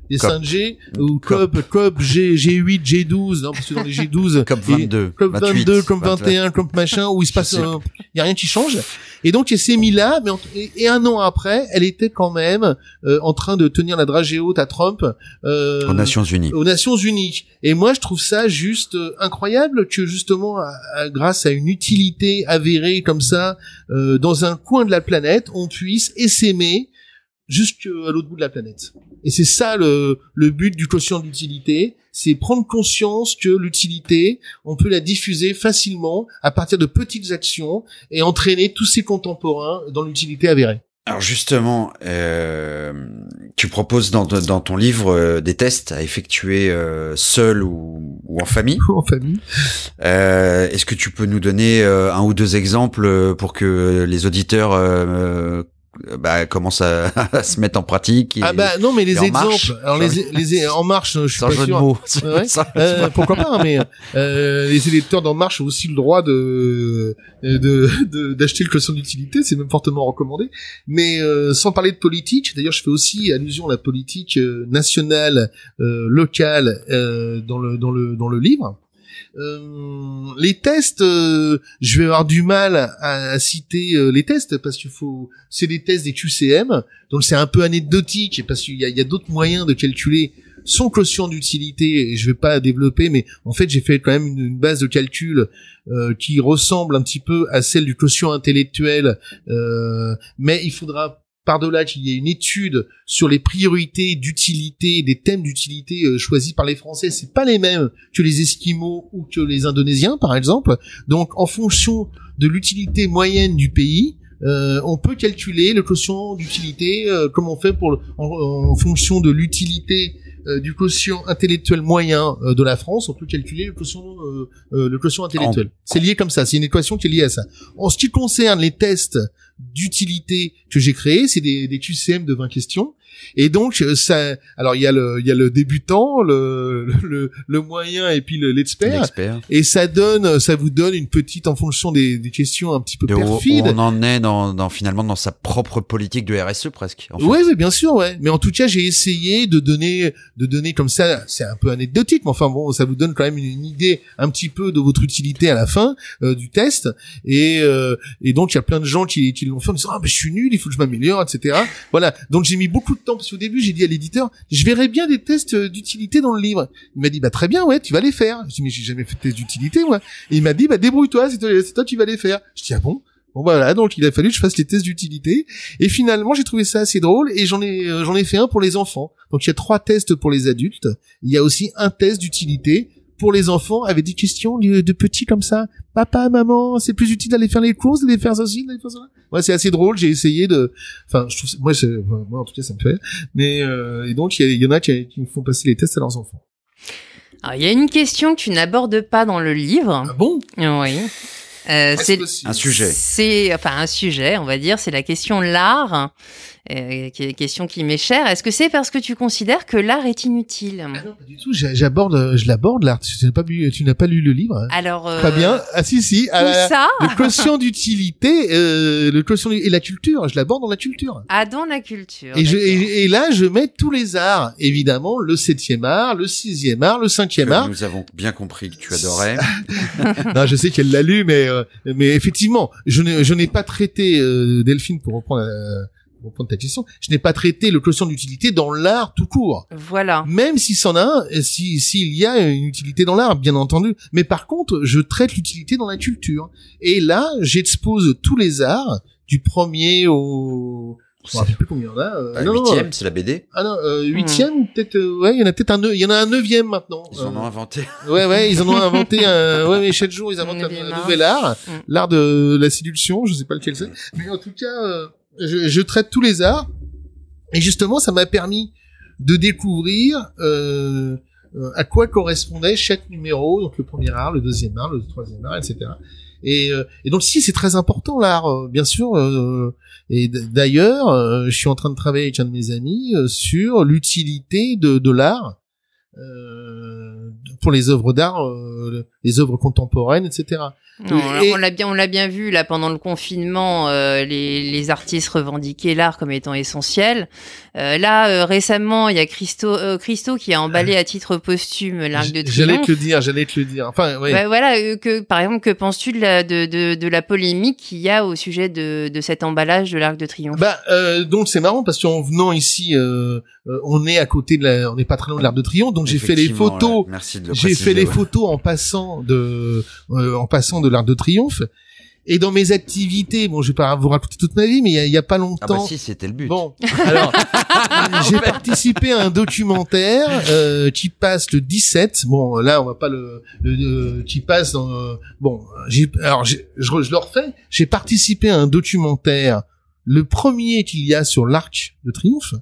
les 5 G ou COP COP G G8 G12 non parce que dans les G12 COP 22 COP 22 COP 21 COP machin où il se passe il y a rien qui change. Et donc elle s'est mis là mais et, un an après elle était quand même en train de tenir la dragée haute à Trump aux Nations Unies. aux Nations Et moi, je trouve ça juste euh, incroyable que justement, grâce à une utilité avérée comme ça, euh, dans un coin de la planète, on puisse essaimer jusqu'à l'autre bout de la planète. Et c'est ça le, le but du quotient d'utilité, c'est prendre conscience que l'utilité, on peut la diffuser facilement à partir de petites actions et entraîner tous ses contemporains dans l'utilité avérée. Alors justement, euh, tu proposes dans, dans ton livre euh, des tests à effectuer euh, seul ou, ou, en famille. en famille. Euh, Est-ce que tu peux nous donner un ou deux exemples pour que les auditeurs euh, bah, commence à, à, se mettre en pratique. ah bah non, mais les exemples. Alors les, les, en marche, je suis pas sûr. De mots. euh, pourquoi pas Mais euh, les électeurs d'en marche ont aussi le droit de de d'acheter le quotient d'utilité. C'est même fortement recommandé. Mais euh, sans parler de politique, d'ailleurs, je fais aussi allusion à la politique euh, nationale, euh, locale dans le dans le dans le livre. Euh, les tests, euh, je vais avoir du mal à, citer euh, les tests parce qu'il faut, c'est des tests des QCM, donc c'est un peu anecdotique parce qu'il y a, d'autres moyens de calculer son quotient d'utilité et je vais pas développer, mais en fait j'ai fait quand même une, base de calcul qui ressemble un petit peu à celle du quotient intellectuel, mais il faudra par-delà qu'il y ait une étude sur les priorités d'utilité, des thèmes d'utilité euh, choisis par les Français, c'est pas les mêmes que les Esquimaux ou que les Indonésiens, par exemple. Donc, en fonction de l'utilité moyenne du pays, euh, on peut calculer le quotient d'utilité euh, comme on fait pour en, fonction de l'utilité du quotient intellectuel moyen de la France, on peut calculer le quotient, le quotient intellectuel. C'est lié comme ça, c'est une équation qui est liée à ça. En ce qui concerne les tests d'utilité que j'ai créé, c'est des, des QCM de 20 questions et donc euh, ça, alors il y a le, il y a le débutant, le, le, le moyen et puis l'expert. et ça donne, ça vous donne une petite en fonction des, des questions un petit peu perfides. on en est dans, dans, finalement dans sa propre politique de RSE presque. En Oui, bien sûr, ouais. Mais en tout cas, j'ai essayé de donner, de donner comme ça. C'est un peu anecdotique, mais enfin bon, ça vous donne quand même une, idée un petit peu de votre utilité à la fin euh, du test. Et euh, et donc il y a plein de gens qui, qui l'ont fait en disant ah ben je suis nul, il faut que je m'améliore, etc. Voilà. Donc j'ai mis beaucoup de temps parce qu'au début j'ai dit à l'éditeur, je verrai bien des tests euh, d'utilité dans le livre. Il m'a dit bah très bien ouais, tu vas les faire. Je dis mais j'ai jamais fait de tests d'utilité moi. Et il m'a dit bah débrouille-toi, c'est toi, qui vas les faire. Je dis ah bon? Bon bah, voilà, donc il a fallu que je fasse les tests d'utilité et finalement j'ai trouvé ça assez drôle et j'en ai euh, j'en ai fait un pour les enfants. Donc il y a trois tests pour les adultes, il y a aussi un test d'utilité pour les enfants avec des questions de, petits comme ça. Papa, maman, c'est plus utile d'aller faire les courses, d'aller faire ceci, d'aller faire ça. Ouais, c'est assez drôle. J'ai essayé de, enfin, je trouve, moi, enfin, moi en tout cas, ça me fait. rire. Mais euh, et donc, il y, en a qui, qui font passer les tests à leurs enfants. Alors, il y a une question que tu n'abordes pas dans le livre. Ah bon? Oui. Euh, c'est Un sujet. C'est enfin un sujet, on va dire, c'est la question l'art, euh, qui est une question qui m'est chère. Est-ce que c'est parce que tu considères que l'art est inutile Ah non, pas du tout. J'a- J'aborde, je l'aborde l'art. Tu n'as pas lu, tu n'as pas lu le livre. hein Alors euh, Pas bien. Ah si si. Ah, la- ça le quotient d'utilité, euh, le quotient et la culture. Je l'aborde dans la culture. Ah, dans la culture. Et, je, d'accord. et, et là, je mets tous les arts, évidemment, le septième art, le sixième art, le cinquième Que art. nous avons bien compris que tu adorais. non, je sais qu'elle l'a lu, mais euh, mais effectivement, je n'ai je n'ai pas traité euh, Delphine pour reprendre euh, pour reprendre ta question. Je n'ai pas traité le quotient d'utilité dans l'art tout court. Voilà. Même si c'en a un, euh, si s'il y a une utilité dans l'art, bien entendu. Mais par contre, je traite l'utilité dans la culture. Et là, j'expose tous les arts du premier au je me rappelle plus combien il y en a. euh, Bah, non, Huitième, c'est la BD. Ah non, euh, huitième ou peut-être euh, ouais, il y en a peut-être un il y en a un neuvième maintenant. Ils en Euh, ont inventé. Ouais ouais, ils en ont inventé un ouais mais chaque jour ils inventent un, nouvel art, Mm. l'art de la séduction, je sais pas lequel c'est. Mais en tout cas, euh, je, je traite tous les arts et justement ça m'a permis de découvrir euh, euh, à quoi correspondait chaque numéro, donc le premier art, le deuxième art, le troisième art, etc. Et, euh, et donc si c'est très important l'art, euh, bien sûr. euh, et d'ailleurs, euh, je suis en train de travailler avec un de mes amis euh, sur l'utilité de, de l'art euh, pour les œuvres d'art, euh, les œuvres contemporaines, etc. Non, Et- on l'a bien, on l'a bien vu là pendant le confinement, euh, les, les artistes revendiquaient l'art comme étant essentiel. Euh, là, euh, récemment, il y a Christo, euh, Christo qui a emballé à titre posthume l'Arc de J- J'allais Triomphe. te le dire, j'allais te le dire. Enfin, oui. Bah, voilà, euh, que par exemple, que penses-tu de la, de, de, de la polémique qu'il y a au sujet de, de cet emballage de l'Arc de Triomphe? Bah euh, donc c'est marrant parce qu'en venant ici, on est à côté de la, on n'est pas très loin de l'Arc de Triomphe, donc j'ai fait les photos. Merci J'ai fait les ouais. photos en passant de, euh, en passant de l'Arc de Triomphe. Et dans mes activités, bon, je vais pas vous raconter toute ma vie, mais il y y a pas Ah longtemps. bah si, c'était le but. Bon, alors j'ai participé à un documentaire euh, qui passe le 17. Bon, là on va pas le, le, le- qui passe dans. euh, bon, j'ai alors je, je le refais. J'ai participé à un documentaire, le premier qu'il y a sur l'Arc de Triomphe,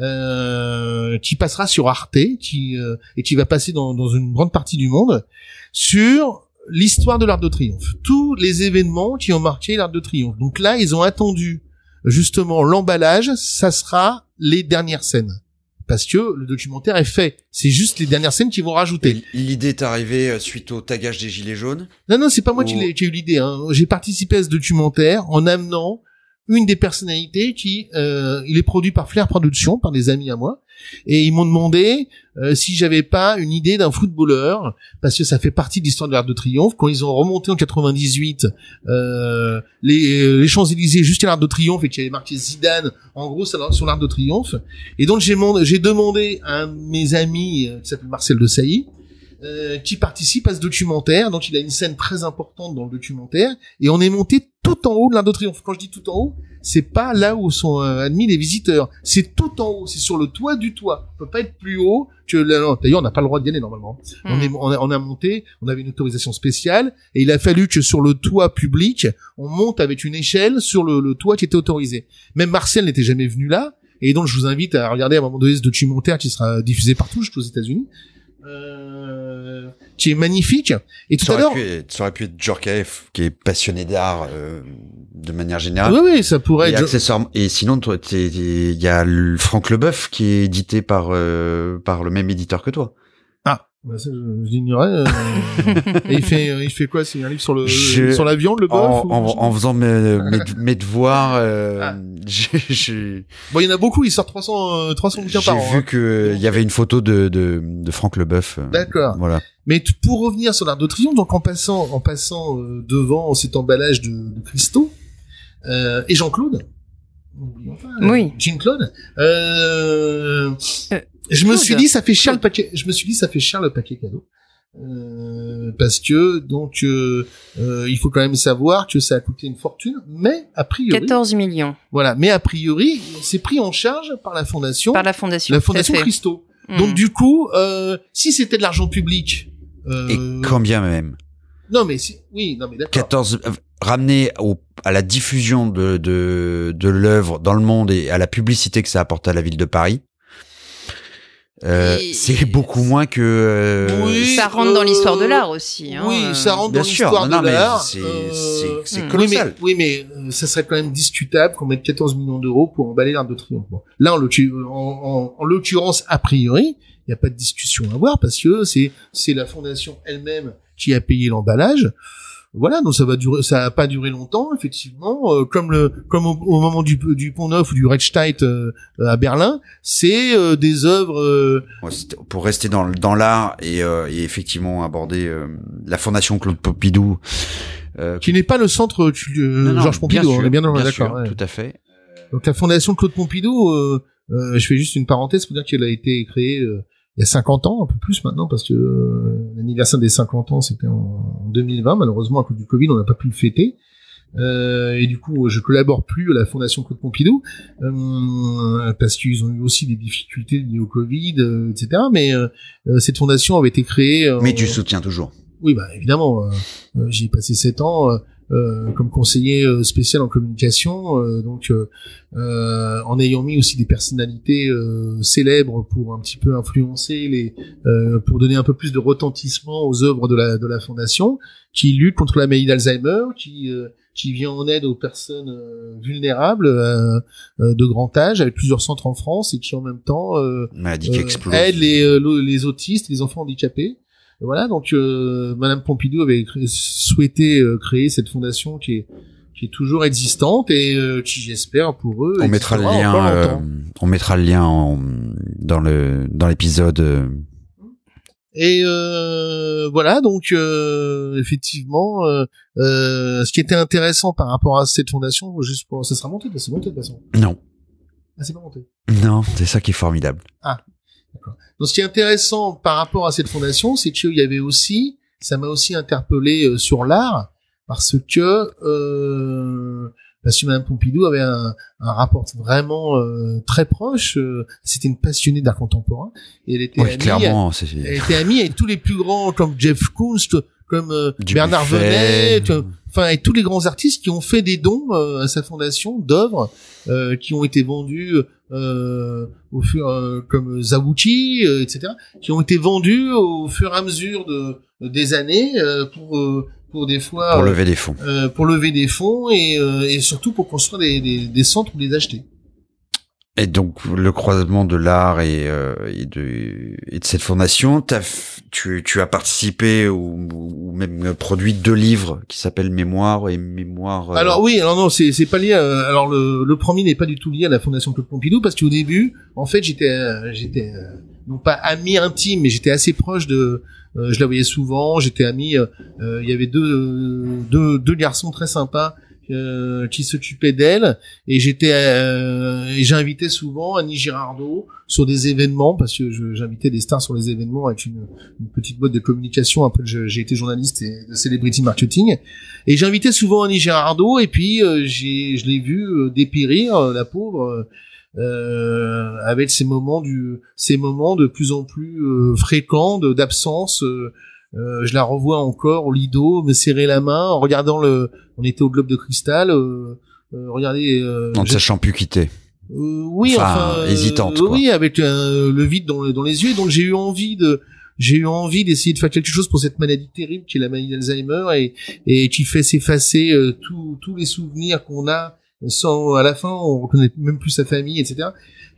euh, qui passera sur Arte, qui euh, et qui va passer dans, dans une grande partie du monde sur l'histoire de l'Arc de Triomphe, tous les événements qui ont marqué l'Arc de Triomphe. Donc là, ils ont attendu justement l'emballage, ça sera les dernières scènes. Parce que le documentaire est fait. C'est juste les dernières scènes qu'ils vont rajouter. L'idée est arrivée euh, suite au tagage des gilets jaunes? Non, non, c'est pas moi qui ai eu l'idée. Hein. J'ai participé à ce documentaire en amenant une des personnalités qui, euh, il est produit par Flair Productions, par des amis à moi, et ils m'ont demandé euh, si j'avais pas une idée d'un footballeur, parce que ça fait partie de l'histoire de l'Arc de Triomphe. Quand ils ont remonté en 98 euh, les, les Champs-Élysées jusqu'à l'Arc de Triomphe et qu'il y avait marqué Zidane, en gros, sur l'Arc de Triomphe. Et donc j'ai j'ai demandé à un de mes amis euh, qui s'appelle Marcel de Sailly, euh, qui participe à ce documentaire. Donc il a une scène très importante dans le documentaire et on est monté tout en haut de l'Arc de Triomphe. Quand je dis tout en haut, c'est pas là où sont euh, admis les visiteurs, c'est tout en haut, c'est sur le toit du toit. On peut pas être plus haut que d'ailleurs on n'a pas le droit d'y aller normalement. On, Hmm. est, on, a, on a monté, on avait une autorisation spéciale et il a fallu que sur le toit public, on monte avec une échelle sur le, le toit qui était autorisé. Même Marcel n'était jamais venu là. Et donc, je vous invite à regarder à un moment donné ce documentaire qui sera diffusé partout, jusqu'aux États-Unis, euh, qui est magnifique. Et tout Ça à l'heure, pu être, ça aurait pu être Djorkaeff, qui est passionné d'art euh, de manière générale. oui, oui, ça pourrait Et être. accessoirement, et sinon, toi, t'es- t'es- il y a le Franck Leboeuf qui est édité par euh, par le même éditeur que toi. Bah, ça, je, je l'ignorais. euh. et il fait, euh, il fait quoi C'est un livre sur le, Je- sur l'avion, le En, bof ou- en, en faisant mes, mes, mes devoirs, euh, Ah. j'ai j'ai- Bon, il y en a beaucoup. Il sort 300, euh, 300 bouquins j'ai par an. vu hein. que il y avait une photo de de, de Franck Leboeuf. euh, D'accord. Voilà. Mais pour revenir sur l'Arc de Triomphe, donc en passant, en passant euh, devant cet emballage de, de cristaux euh, et Jean-Claude, euh, Oui. Jean-Claude, euh, Euh, je me suis dit ça fait cher le paquet. Je me suis dit ça fait cher le paquet cadeau. Euh, parce que donc euh, euh, il faut quand même savoir que ça a coûté une fortune, mais a priori 14 millions voilà, mais a priori c'est pris en charge par la fondation, par la fondation. la fondation. Christo. Hmm. Donc du coup, euh, si c'était de l'argent public, Euh, Et quand bien même? Non, mais si, oui, non, mais d'accord. 14 euh, ramener au, à la diffusion de de, de l'œuvre dans le monde et à la publicité que ça apporte à la ville de Paris. Euh, Et- c'est beaucoup moins que euh, Oui. Ça rentre dans euh, l'histoire de l'art aussi. Hein, oui, euh. ça rentre Bien dans l'histoire de mais l'art. c'est- euh, c'est- c'est colossal. Oui, mais, oui, mais euh, ça serait quand même discutable qu'on mette 14 millions d'euros pour emballer l'Arc de Triomphe. Bon. Là, en l'occu- en, en, en l'occurrence, a priori, il n'y a pas de discussion à avoir parce que c'est c'est la fondation elle-même qui a payé l'emballage. Voilà, donc ça va durer, ça a pas duré longtemps, effectivement. Euh, comme le, comme au, au moment du, du Pont Neuf ou du Reichstag euh, à Berlin, c'est euh, des œuvres. euh, pour rester dans, dans l'art et, euh, et effectivement aborder euh, la fondation Claude Pompidou. euh, qui n'est pas le centre tu- euh, non, non, Georges Pompidou, bien on sûr, est bien, bien d'accord. ouais. Tout à fait. Donc la fondation Claude Pompidou, euh, euh, je fais juste une parenthèse pour dire qu'elle a été créée euh, il y a 50 ans, un peu plus maintenant, parce que euh, l'anniversaire des 50 ans, c'était en, en 2020. Malheureusement, à cause du Covid, on n'a pas pu le fêter. Euh, et du coup, je collabore plus à la fondation Claude Pompidou euh, parce qu'ils ont eu aussi des difficultés liées au Covid, euh, etc. Mais cette fondation avait été créée. Mais tu soutiens toujours. oui, bah évidemment. J'y ai passé sept ans comme conseiller euh, spécial en communication, euh, donc euh, euh, en ayant mis aussi des personnalités euh, célèbres pour un petit peu influencer les, euh, pour donner un peu plus de retentissement aux œuvres de la de la fondation, qui lutte contre la maladie d'Alzheimer, qui euh, qui vient en aide aux personnes euh, vulnérables euh, euh, de grand âge, avec plusieurs centres en France, et qui en même temps euh, euh, aide les, euh, les autistes, les enfants handicapés. Voilà, donc euh, Madame Pompidou avait souhaité euh, créer cette fondation qui est qui est toujours existante et euh, qui j'espère pour eux. on mettra le lien. euh, on mettra le lien en- dans le dans l'épisode. Et voilà, donc effectivement, ce qui était intéressant par rapport à cette fondation, juste pour, ça sera monté, c'est monté de toute façon. Non, Ah, c'est pas monté. non, c'est ça qui est formidable. Donc, ce qui est intéressant par rapport à cette fondation, c'est qu'il y avait aussi, ça m'a aussi interpellé euh, sur l'art, parce que euh, parce que Madame Pompidou avait un, un rapport vraiment euh, très proche. euh, C'était une passionnée d'art contemporain et elle était Oui, amie. clairement, c'est Elle était amie avec tous les plus grands comme Jeff Koons, comme euh, Bernard Venet, enfin avec tous les grands artistes qui ont fait des dons euh, à sa fondation d'œuvres euh, qui ont été vendues au fur euh, comme Zawuchi, euh, etc., qui ont été vendus au fur et à mesure de des années euh, pour euh, pour des fois pour euh, lever des fonds. euh, pour lever des fonds et, euh, et surtout pour construire des, des, des centres ou les acheter. Et donc le croisement de l'art et, euh, et de et de cette fondation, t'as f- tu tu as participé ou, ou même produit deux livres qui s'appellent Mémoire et Mémoire. euh, Alors oui, alors non, c'est pas lié. à- alors le, le premier n'est pas du tout lié à la Fondation Claude Pompidou parce qu'au début, en fait, j'étais euh, euh, non pas ami intime, mais j'étais assez proche de. euh, je la voyais souvent. J'étais ami. euh, euh, Il y avait deux euh, deux deux garçons très sympas. Euh, qui s'occupaient d'elle. Et j'étais euh, j'invitais souvent Annie Girardot sur des événements parce que j'invitais des stars sur les événements avec une, petite boîte de communication. Après j'ai été journaliste et de celebrity marketing. Et j'invitais souvent Annie Girardot. Et puis euh, j'ai je l'ai vu euh, dépérir la pauvre euh, avec ces moments du ces moments de plus en plus fréquents d'absence euh, je la revois encore au Lido me serrer la main en regardant le on était au globe de cristal euh, euh, regardez euh, en ne sachant plus quitter. euh, oui, Enfin, enfin, hésitante, quoi. Oui, avec le vide dans, le- dans les yeux. Donc j'ai eu envie de, j'ai eu envie d'essayer de faire quelque chose pour cette maladie terrible qui est la maladie d'Alzheimer et, et qui fait s'effacer euh, tous tous les souvenirs qu'on a sans à la fin on reconnaît même plus sa famille, etc.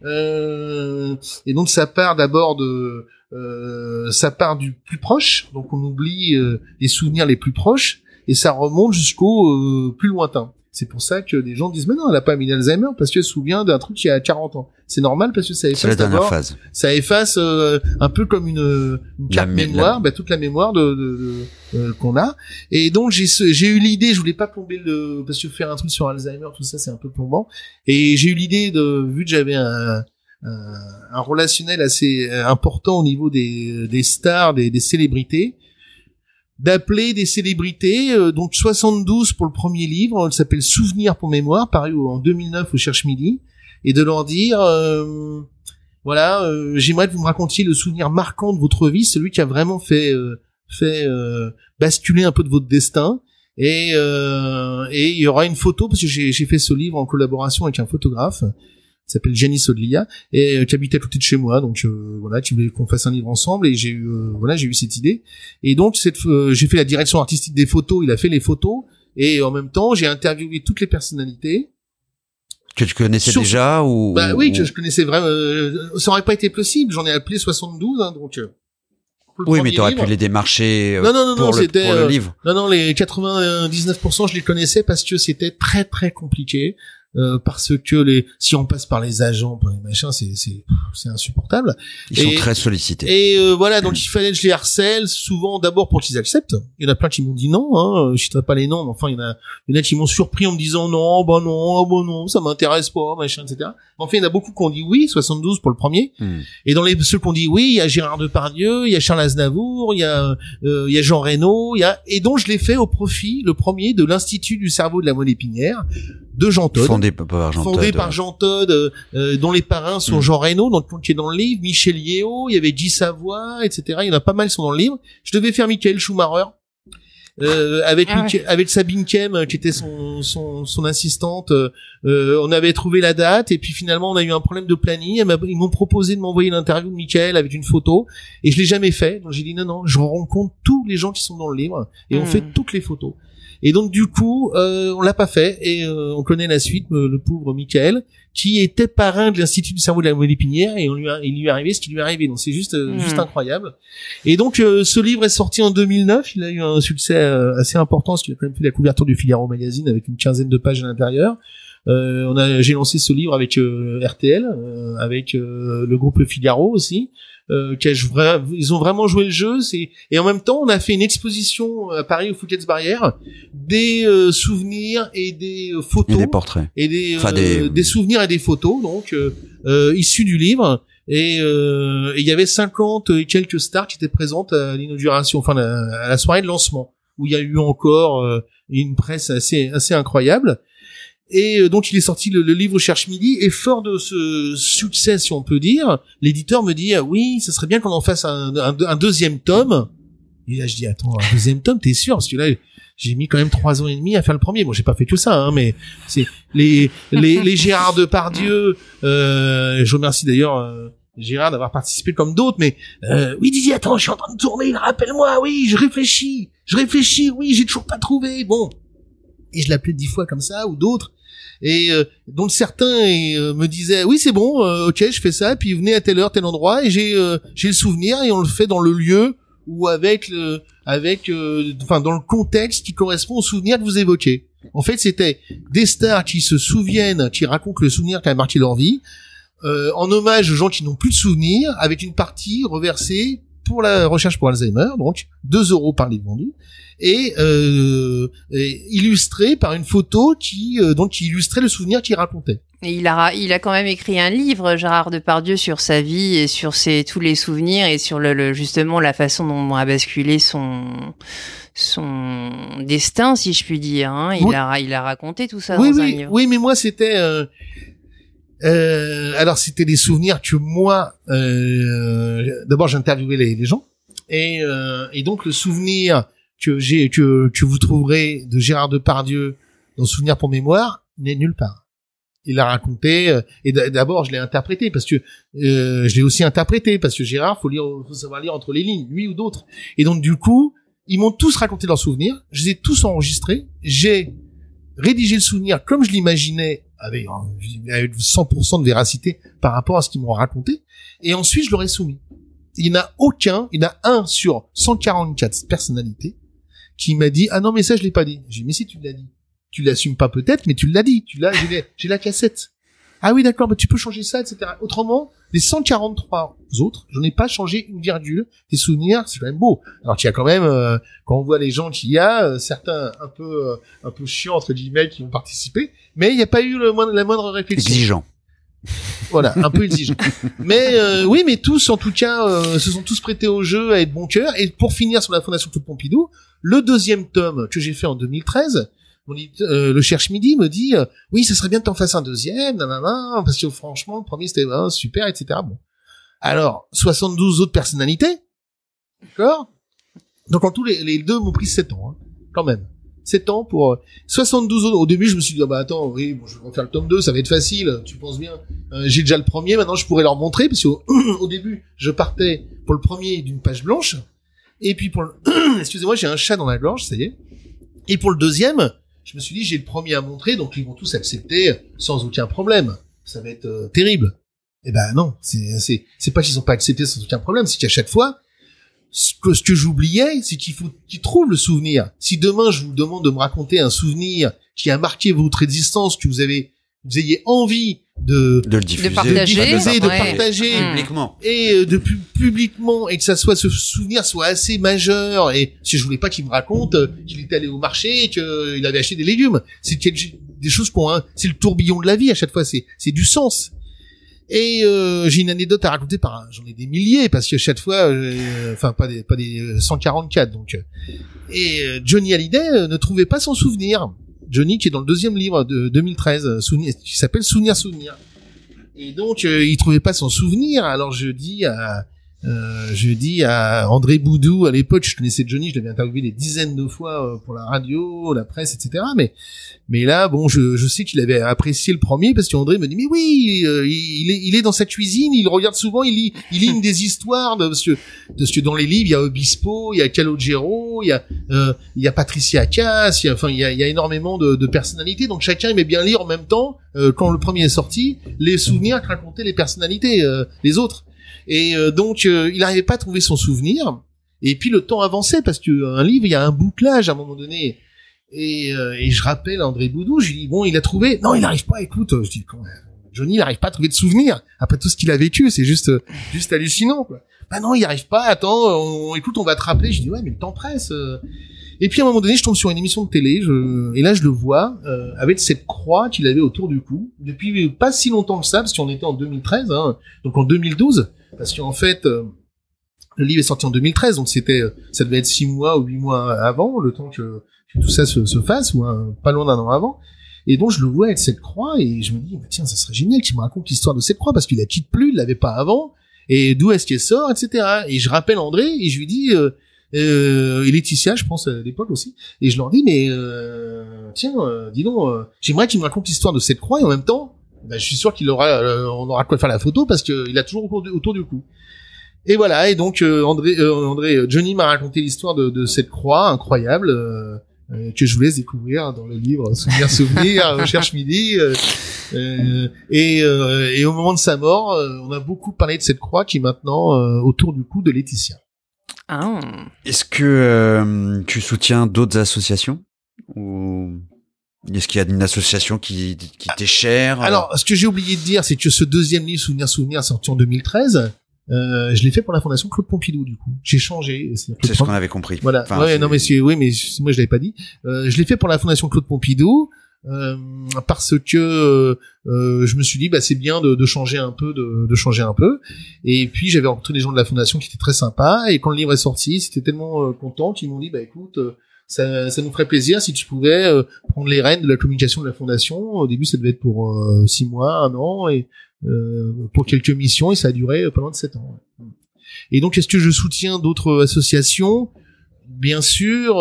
Euh, et donc ça part d'abord de, euh, ça part du plus proche, donc on oublie euh, les souvenirs les plus proches et ça remonte jusqu'au euh, plus lointain. C'est pour ça que des gens disent mais non, elle a pas mis d'Alzheimer parce qu'elle se souvient d'un truc qui a 40 ans. C'est normal parce que ça C'est la efface dernière d'abord, phase. ça efface euh, un peu comme une, une carte mé- mémoire, la- bah, toute la mémoire de, de- de- euh, qu'on a. Et donc j'ai j'ai eu l'idée, je voulais pas plomber le parce que faire un truc sur Alzheimer, tout ça c'est un peu plombant. Et j'ai eu l'idée de vu que j'avais un, un un relationnel assez euh, important au niveau des, des stars, des, des célébrités, d'appeler des célébrités, euh, donc 72 pour le premier livre, il s'appelle Souvenir pour mémoire, paru en 2009 au Cherche Midi, et de leur dire, euh, voilà, euh, j'aimerais que vous me racontiez le souvenir marquant de votre vie, celui qui a vraiment fait euh, fait euh, basculer un peu de votre destin. Et euh, et il y aura une photo parce que j'ai fait ce livre en collaboration avec un photographe qui s'appelle Giannis Odlia et euh, qui habite à côté de chez moi donc euh, voilà qui voulait qu'on fasse un livre ensemble et j'ai eu euh, voilà j'ai eu cette idée et donc cette euh, j'ai fait la direction artistique des photos il a fait les photos et en même temps j'ai interviewé toutes les personnalités Que tu connaissais Sur- déjà ou bah oui, ou- que je connaissais vraiment. euh, ça aurait pas été possible. J'en ai appelé 72, hein, donc. euh, Oui, mais t'aurais pu les démarcher euh, Non, non, non, pour, le, pour le livre. Non, non, les 99%, je les connaissais parce que c'était très, très compliqué. Euh, parce que les, si on passe par les agents, par les machins, c'est, c'est, c'est insupportable. Ils sont et- très sollicités. Et euh, voilà, donc il fallait que je les harcèle, souvent d'abord pour qu'ils acceptent. Il y en a plein qui m'ont dit non, hein, je citerai pas les noms, mais enfin il y en a, il y en a qui m'ont surpris en me disant non, bah non, bah non, ça m'intéresse pas, machin, etc. Enfin, il y en a beaucoup qui ont dit oui, 72 pour le premier. Hmm. Et dans les ceux qui ont dit oui, il y a Gérard Depardieu, il y a Charles Aznavour, il y a euh, il y a Jean Reno, il y a et donc je l'ai fait au profit le premier de l'Institut du cerveau de la moelle épinière de Jean Todt Fondé par Jean fondé Todt, par. Jean Todt, euh, euh, dont les parrains sont Mm. Jean Reno, donc qui est dans le livre, Michel Yeo, il y avait Guy Savoie, etc. Il y en a pas mal qui sont dans le livre. Je devais faire Michael Schumacher. Euh, avec Ah ouais. Avec Sabine Kem qui était son son, son assistante euh, on avait trouvé la date et puis finalement on a eu un problème de planning ils m'ont proposé de m'envoyer l'interview de Michael avec une photo et je l'ai jamais fait donc j'ai dit non non je rencontre tous les gens qui sont dans le livre et on Mm. fait toutes les photos et donc du coup, euh, on l'a pas fait et euh, on connaît la suite, le pauvre Michael, qui était parrain de l'Institut du cerveau de la moelle épinière et on lui a, il lui est arrivé ce qui lui est arrivé. Donc c'est juste euh, Mm. juste incroyable. Et donc euh, ce livre est sorti en 2009, il a eu un succès euh, assez important parce qu'il a quand même fait la couverture du Figaro magazine avec une quinzaine de pages à l'intérieur. Euh, on a, j'ai lancé ce livre avec euh, RTL, euh, avec euh, le groupe Le Figaro aussi. Euh, qui a ils ont vraiment joué le jeu. C'est et en même temps, on a fait une exposition à Paris au Fouquet's Barrière, des euh, souvenirs et des euh, Et photos des portraits. et des, Enfin, euh, des- des souvenirs et des photos donc euh, issus du livre et euh, et il y avait 50 et quelques stars qui étaient présentes à l'inauguration enfin à la soirée de lancement où il y a eu encore une presse assez assez incroyable et euh, donc il est sorti le, le livre Cherche Midi. Et fort de ce succès si on peut dire l'éditeur me dit ah oui ça serait bien qu'on en fasse un, un, un deuxième tome. Et là je dis attends un deuxième tome t'es sûr? Parce que là j'ai mis quand même trois ans et demi à faire le premier. Bon j'ai pas fait que ça hein, mais c'est les les les Gérard Depardieu euh, je remercie d'ailleurs euh, Gérard d'avoir participé comme d'autres mais euh, oui Didier attends je suis en train de tourner rappelle-moi oui je réfléchis je réfléchis oui j'ai toujours pas trouvé bon. Et je l'appelais dix fois comme ça ou d'autres et euh, donc certains euh, me disaient oui c'est bon euh, ok je fais ça. Puis venez à telle heure tel endroit. Et j'ai euh, j'ai le souvenir et on le fait dans le lieu ou avec le avec euh, enfin dans le contexte qui correspond au souvenir que vous évoquez. En fait c'était des stars qui se souviennent qui racontent le souvenir qui a marqué leur vie en hommage aux gens qui n'ont plus de souvenirs avec une partie reversée pour la recherche pour Alzheimer donc 2 euros par livre vendu et, euh, et illustré par une photo qui euh, donc qui illustrait le souvenir qu'il racontait. Et il a, il a quand même écrit un livre, Gérard Depardieu, sur sa vie et sur ses, tous les souvenirs et sur le, le- justement la façon dont a basculé son, son destin, si je puis dire. hein. Il, Oui. a, il a raconté tout ça oui dans un oui livre. oui mais moi c'était euh, euh, alors c'était des souvenirs que moi euh, d'abord j'interviewais les, gens. Et euh, et donc le souvenir que j'ai que que vous trouverez de Gérard Depardieu dans Souvenir pour mémoire n'est nulle part. Il a raconté euh, et d'abord je l'ai interprété parce que euh, je l'ai aussi interprété parce que Gérard faut lire faut savoir lire entre les lignes lui ou d'autres. Et donc du coup ils m'ont tous raconté leurs souvenirs. Je les ai tous enregistrés. J'ai rédigé le souvenir comme je l'imaginais avec, euh, avec 100% de véracité par rapport à ce qu'ils m'ont raconté. Et ensuite je leur ai soumis. Il n'y en a aucun il y en a un sur 144 personnalités qui m'a dit ah non mais ça je l'ai pas dit j'ai dit mais si tu l'as dit. Tu l'assumes pas peut-être mais tu l'as dit. Tu l'as j'ai la cassette ah oui d'accord bah tu peux changer ça etc autrement les 143 autres j'en ai pas changé une virgule des souvenirs c'est quand même beau alors qu'il y a quand même euh, quand on voit les gens qu'il y a euh, certains un peu euh, un peu chiants entre guillemets qui ont participé mais il n'y a pas eu le moindre, la moindre réflexion Exigeant. voilà, un peu exigeant. mais euh, oui, mais tous, en tout cas, euh, se sont tous prêtés au jeu à être bon cœur. Et pour finir sur la Fondation Claude Pompidou, le deuxième tome que j'ai fait en 2013, euh, le Cherche Midi me dit euh, oui, ça serait bien que t'en fasses un deuxième, parce que franchement, le premier c'était hein, super, etc. Bon, alors 72 autres personnalités, d'accord? Donc en tout, les, deux m'ont pris 7 ans, hein, quand même. 7 ans pour euh, 72 autres. Au début, je me suis dit, ah bah attends, oui, bon, je vais refaire le tome 2, ça va être facile, tu penses bien. Euh, J'ai déjà le premier, maintenant je pourrais leur montrer, parce qu'au au début, je partais pour le premier d'une page blanche, et puis pour le... Excusez-moi, j'ai un chat dans la gorge, ça y est. Et pour le deuxième, je me suis dit, j'ai le premier à montrer, donc ils vont tous accepter sans aucun problème. Ça va être euh, terrible. Eh ben non, c'est pas qu'ils ont pas accepté sans aucun problème, c'est qu'à chaque fois, ce que ce que j'oubliais, c'est qu'il faut qu'ils trouvent le souvenir. Si demain je vous demande de me raconter un souvenir qui a marqué votre existence, que vous avez vous ayez envie de De le diffuser. partager. de, diffuser, de Ouais. partager Mm. Publiquement. et euh, de pu- publiquement et que ça soit ce souvenir soit assez majeur et si je voulais pas qu'il me raconte euh, qu'il était allé au marché et qu'il avait acheté des légumes c'est quelque- des choses qu'on hein, c'est le tourbillon de la vie à chaque fois c'est c'est du sens et euh, j'ai une anecdote à raconter par j'en ai des milliers parce que chaque fois euh, enfin pas des pas des euh, 144 donc euh, et euh, Johnny Hallyday euh, ne trouvait pas son souvenir Johnny qui est dans le deuxième livre de 2013 euh, qui s'appelle Souvenir Souvenir et donc euh, il trouvait pas son souvenir. Alors je dis euh, je dis à André Boudou à l'époque, je connaissais Johnny, je l'avais interviewé des dizaines de fois euh, pour la radio, la presse, etc. Mais mais là, bon, je, je sais qu'il avait apprécié le premier parce qu'André me dit mais oui, euh, il, est il est dans sa cuisine, il regarde souvent, il lit il lit une des histoires de parce que parce que dans les livres il y a Obispo, il y a Calogero, il y a euh, il y a Patricia Cass, il y a enfin il y a, il y a énormément de, de personnalités, donc chacun aimait bien lire en même temps euh, quand le premier est sorti les souvenirs que racontaient les personnalités les autres. Et euh, donc euh, il n'arrivait pas à trouver son souvenir. Et puis le temps avançait parce que euh, un livre, il y a un bouclage à un moment donné. Et, et je rappelle André Boudou, je lui dis bon, il a trouvé. Non, il n'arrive pas. Écoute, je dis Johnny, il n'arrive pas à trouver de souvenir après tout ce qu'il a vécu. C'est juste, juste hallucinant. Quoi. Bah non, il n'y arrive pas. Attends, écoute, on va te rappeler. Je dis ouais, mais le temps presse. Et puis à un moment donné, je tombe sur une émission de télé, je... et là je le vois euh, avec cette croix qu'il avait autour du cou depuis pas si longtemps que ça, parce qu'on était en 2013, hein, donc en 2012, parce qu'en fait euh, le livre est sorti en 2013, donc c'était euh, ça devait être six mois ou huit mois avant, le temps que, que tout ça se, se fasse, ou un- pas loin d'un an avant. Et donc je le vois avec cette croix et je me dis bah, tiens ça serait génial qu'il me raconte l'histoire de cette croix parce qu'il la quitte plus, il l'avait pas avant et d'où est-ce qu'elle sort, etc. Et je rappelle André et je lui dis euh, euh, et Laetitia je pense à l'époque aussi et je leur dis mais euh, tiens euh, dis donc euh, j'aimerais qu'il me raconte l'histoire de cette croix et en même temps bah, je suis sûr qu'il aura euh, on aura quoi faire la photo parce qu'il a toujours autour du, autour du cou. Et voilà et donc euh, André André Johnny m'a raconté l'histoire de, de cette croix incroyable. que je vous laisse découvrir dans le livre Souvenir Souvenir, Recherche Midi. euh, et, euh, et au moment de sa mort, on a beaucoup parlé de cette croix qui est maintenant autour du cou de Laetitia. Ah. Est-ce que euh, tu soutiens d'autres associations ou est-ce qu'il y a une association qui, qui t'est chère? Alors, ce que j'ai oublié de dire, c'est que ce deuxième livre Souvenir Souvenir sorti en 2013, euh, je l'ai fait pour la Fondation Claude Pompidou. Du coup, j'ai changé. C'est ce qu'on avait compris. Voilà. Enfin, ouais, non, mais c'est, oui, mais moi je l'avais pas dit. Euh, je l'ai fait pour la Fondation Claude Pompidou euh, parce que euh, euh, je me suis dit, bah c'est bien de, de changer un peu, de, de changer un peu. Et puis j'avais rencontré des gens de la Fondation qui étaient très sympas. Et quand le livre est sorti, c'était tellement euh, content qu'ils m'ont dit, bah écoute. euh, ça, ça nous ferait plaisir si tu pouvais prendre les rênes de la communication de la fondation. Au début, ça devait être pour six mois, un an, et pour quelques missions, et ça a duré pas loin de sept ans. Et donc, est-ce que je soutiens d'autres associations? Bien sûr,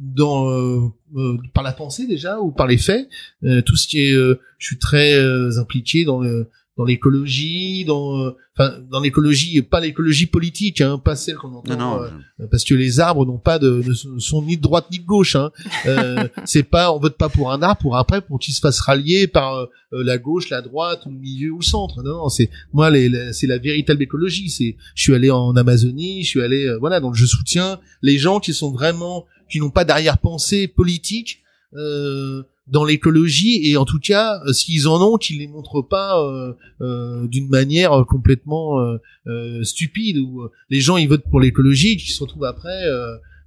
dans euh, euh, par la pensée déjà ou par les faits, euh, tout ce qui est, euh, je suis très euh, impliqué dans le dans l'écologie, dans euh, enfin dans l'écologie, pas l'écologie politique, hein, pas celle qu'on entend Non, non. euh, parce que les arbres n'ont pas de, ne sont ni de droite ni de gauche. Hein. Euh, c'est pas, on vote pas pour un arbre pour après pour qu'il se fasse rallier par euh, la gauche, la droite, ou le milieu ou le centre. Non, non, c'est moi, les, les- c'est la véritable écologie. C'est, je suis allé en Amazonie, je suis allé, euh, voilà, donc je soutiens les gens qui sont vraiment, qui n'ont pas d'arrière-pensée politique. Euh, dans l'écologie et en tout cas euh, s'ils en ont qu'ils les montrent pas euh, euh, d'une manière euh, complètement euh, stupide où les gens ils votent pour l'écologie qu'ils se retrouvent après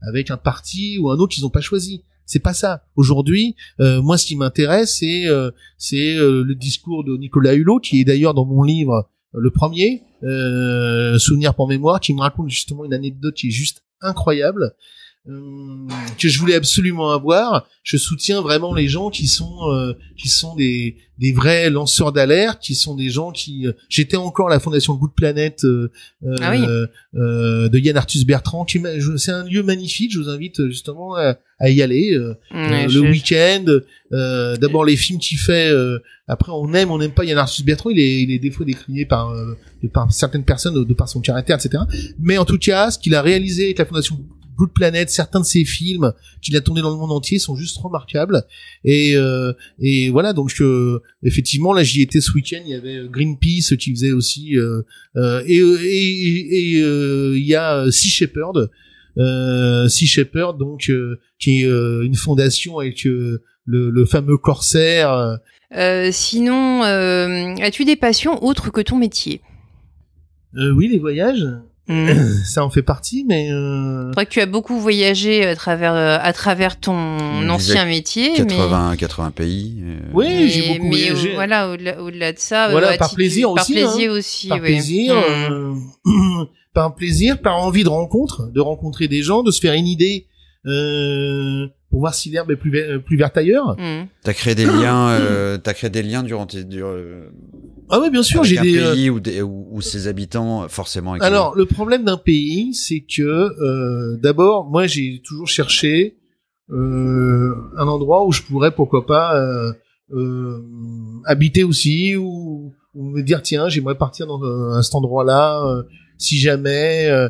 avec un parti ou un autre qu'ils n'ont pas choisi. C'est pas ça. Aujourd'hui, moi, ce qui m'intéresse, c'est c'est le discours de Nicolas Hulot, qui est d'ailleurs dans mon livre le premier, Souvenir pour mémoire, qui me raconte justement une anecdote qui est juste incroyable. Euh, que je voulais absolument avoir. Je soutiens vraiment les gens qui sont euh, qui sont des des vrais lanceurs d'alerte, qui sont des gens qui. euh, J'étais encore à la fondation Good Planet euh, Ah oui. euh, euh, de Yann Arthus Bertrand. C'est un lieu magnifique. Je vous invite euh, justement à, à y aller Ouais, le week-end. Euh, D'abord les films qu'il fait. euh, après on aime, on n'aime pas Yann Arthus Bertrand. Il est, il est des fois décrié par euh, de par certaines personnes de, de par son caractère, etc. Mais en tout cas, ce qu'il a réalisé avec la fondation Good Planet, certains de ses films qu'il a tournés dans le monde entier sont juste remarquables. Et, euh, et voilà, donc euh, effectivement, là j'y étais ce week-end, il y avait euh, Greenpeace qui faisait aussi, euh, et et, et, il y a Sea Shepherd, Sea Shepherd, donc qui est une fondation avec le, le fameux corsaire. sinon, as-tu des passions autres que ton métier? Oui, les voyages, Ça en fait partie, mais euh, vrai que tu as beaucoup voyagé à travers euh, à travers ton On ancien métier, 80, 80 pays. euh, Oui, mais, j'ai beaucoup mais, voyagé. euh, voilà, au-delà, au-delà de ça, euh, Voilà, à par titre- plaisir par aussi, plaisir aussi, par ouais. plaisir, euh, par plaisir, par envie de rencontre, de rencontrer des gens, de se faire une idée euh, pour voir si l'herbe est plus, ve- plus verte ailleurs. Hmm. T'as créé des liens, euh, t'as créé des liens durant tes, dur- euh, Ah oui, bien sûr, j'ai des. euh, pays où, des- où, où ses habitants forcément. Alors, le problème d'un pays, c'est que euh, d'abord, moi, j'ai toujours cherché euh, un endroit où je pourrais, pourquoi pas, euh, euh, habiter aussi, ou, ou me dire tiens, j'aimerais partir dans euh, à cet endroit-là, euh, si jamais. euh,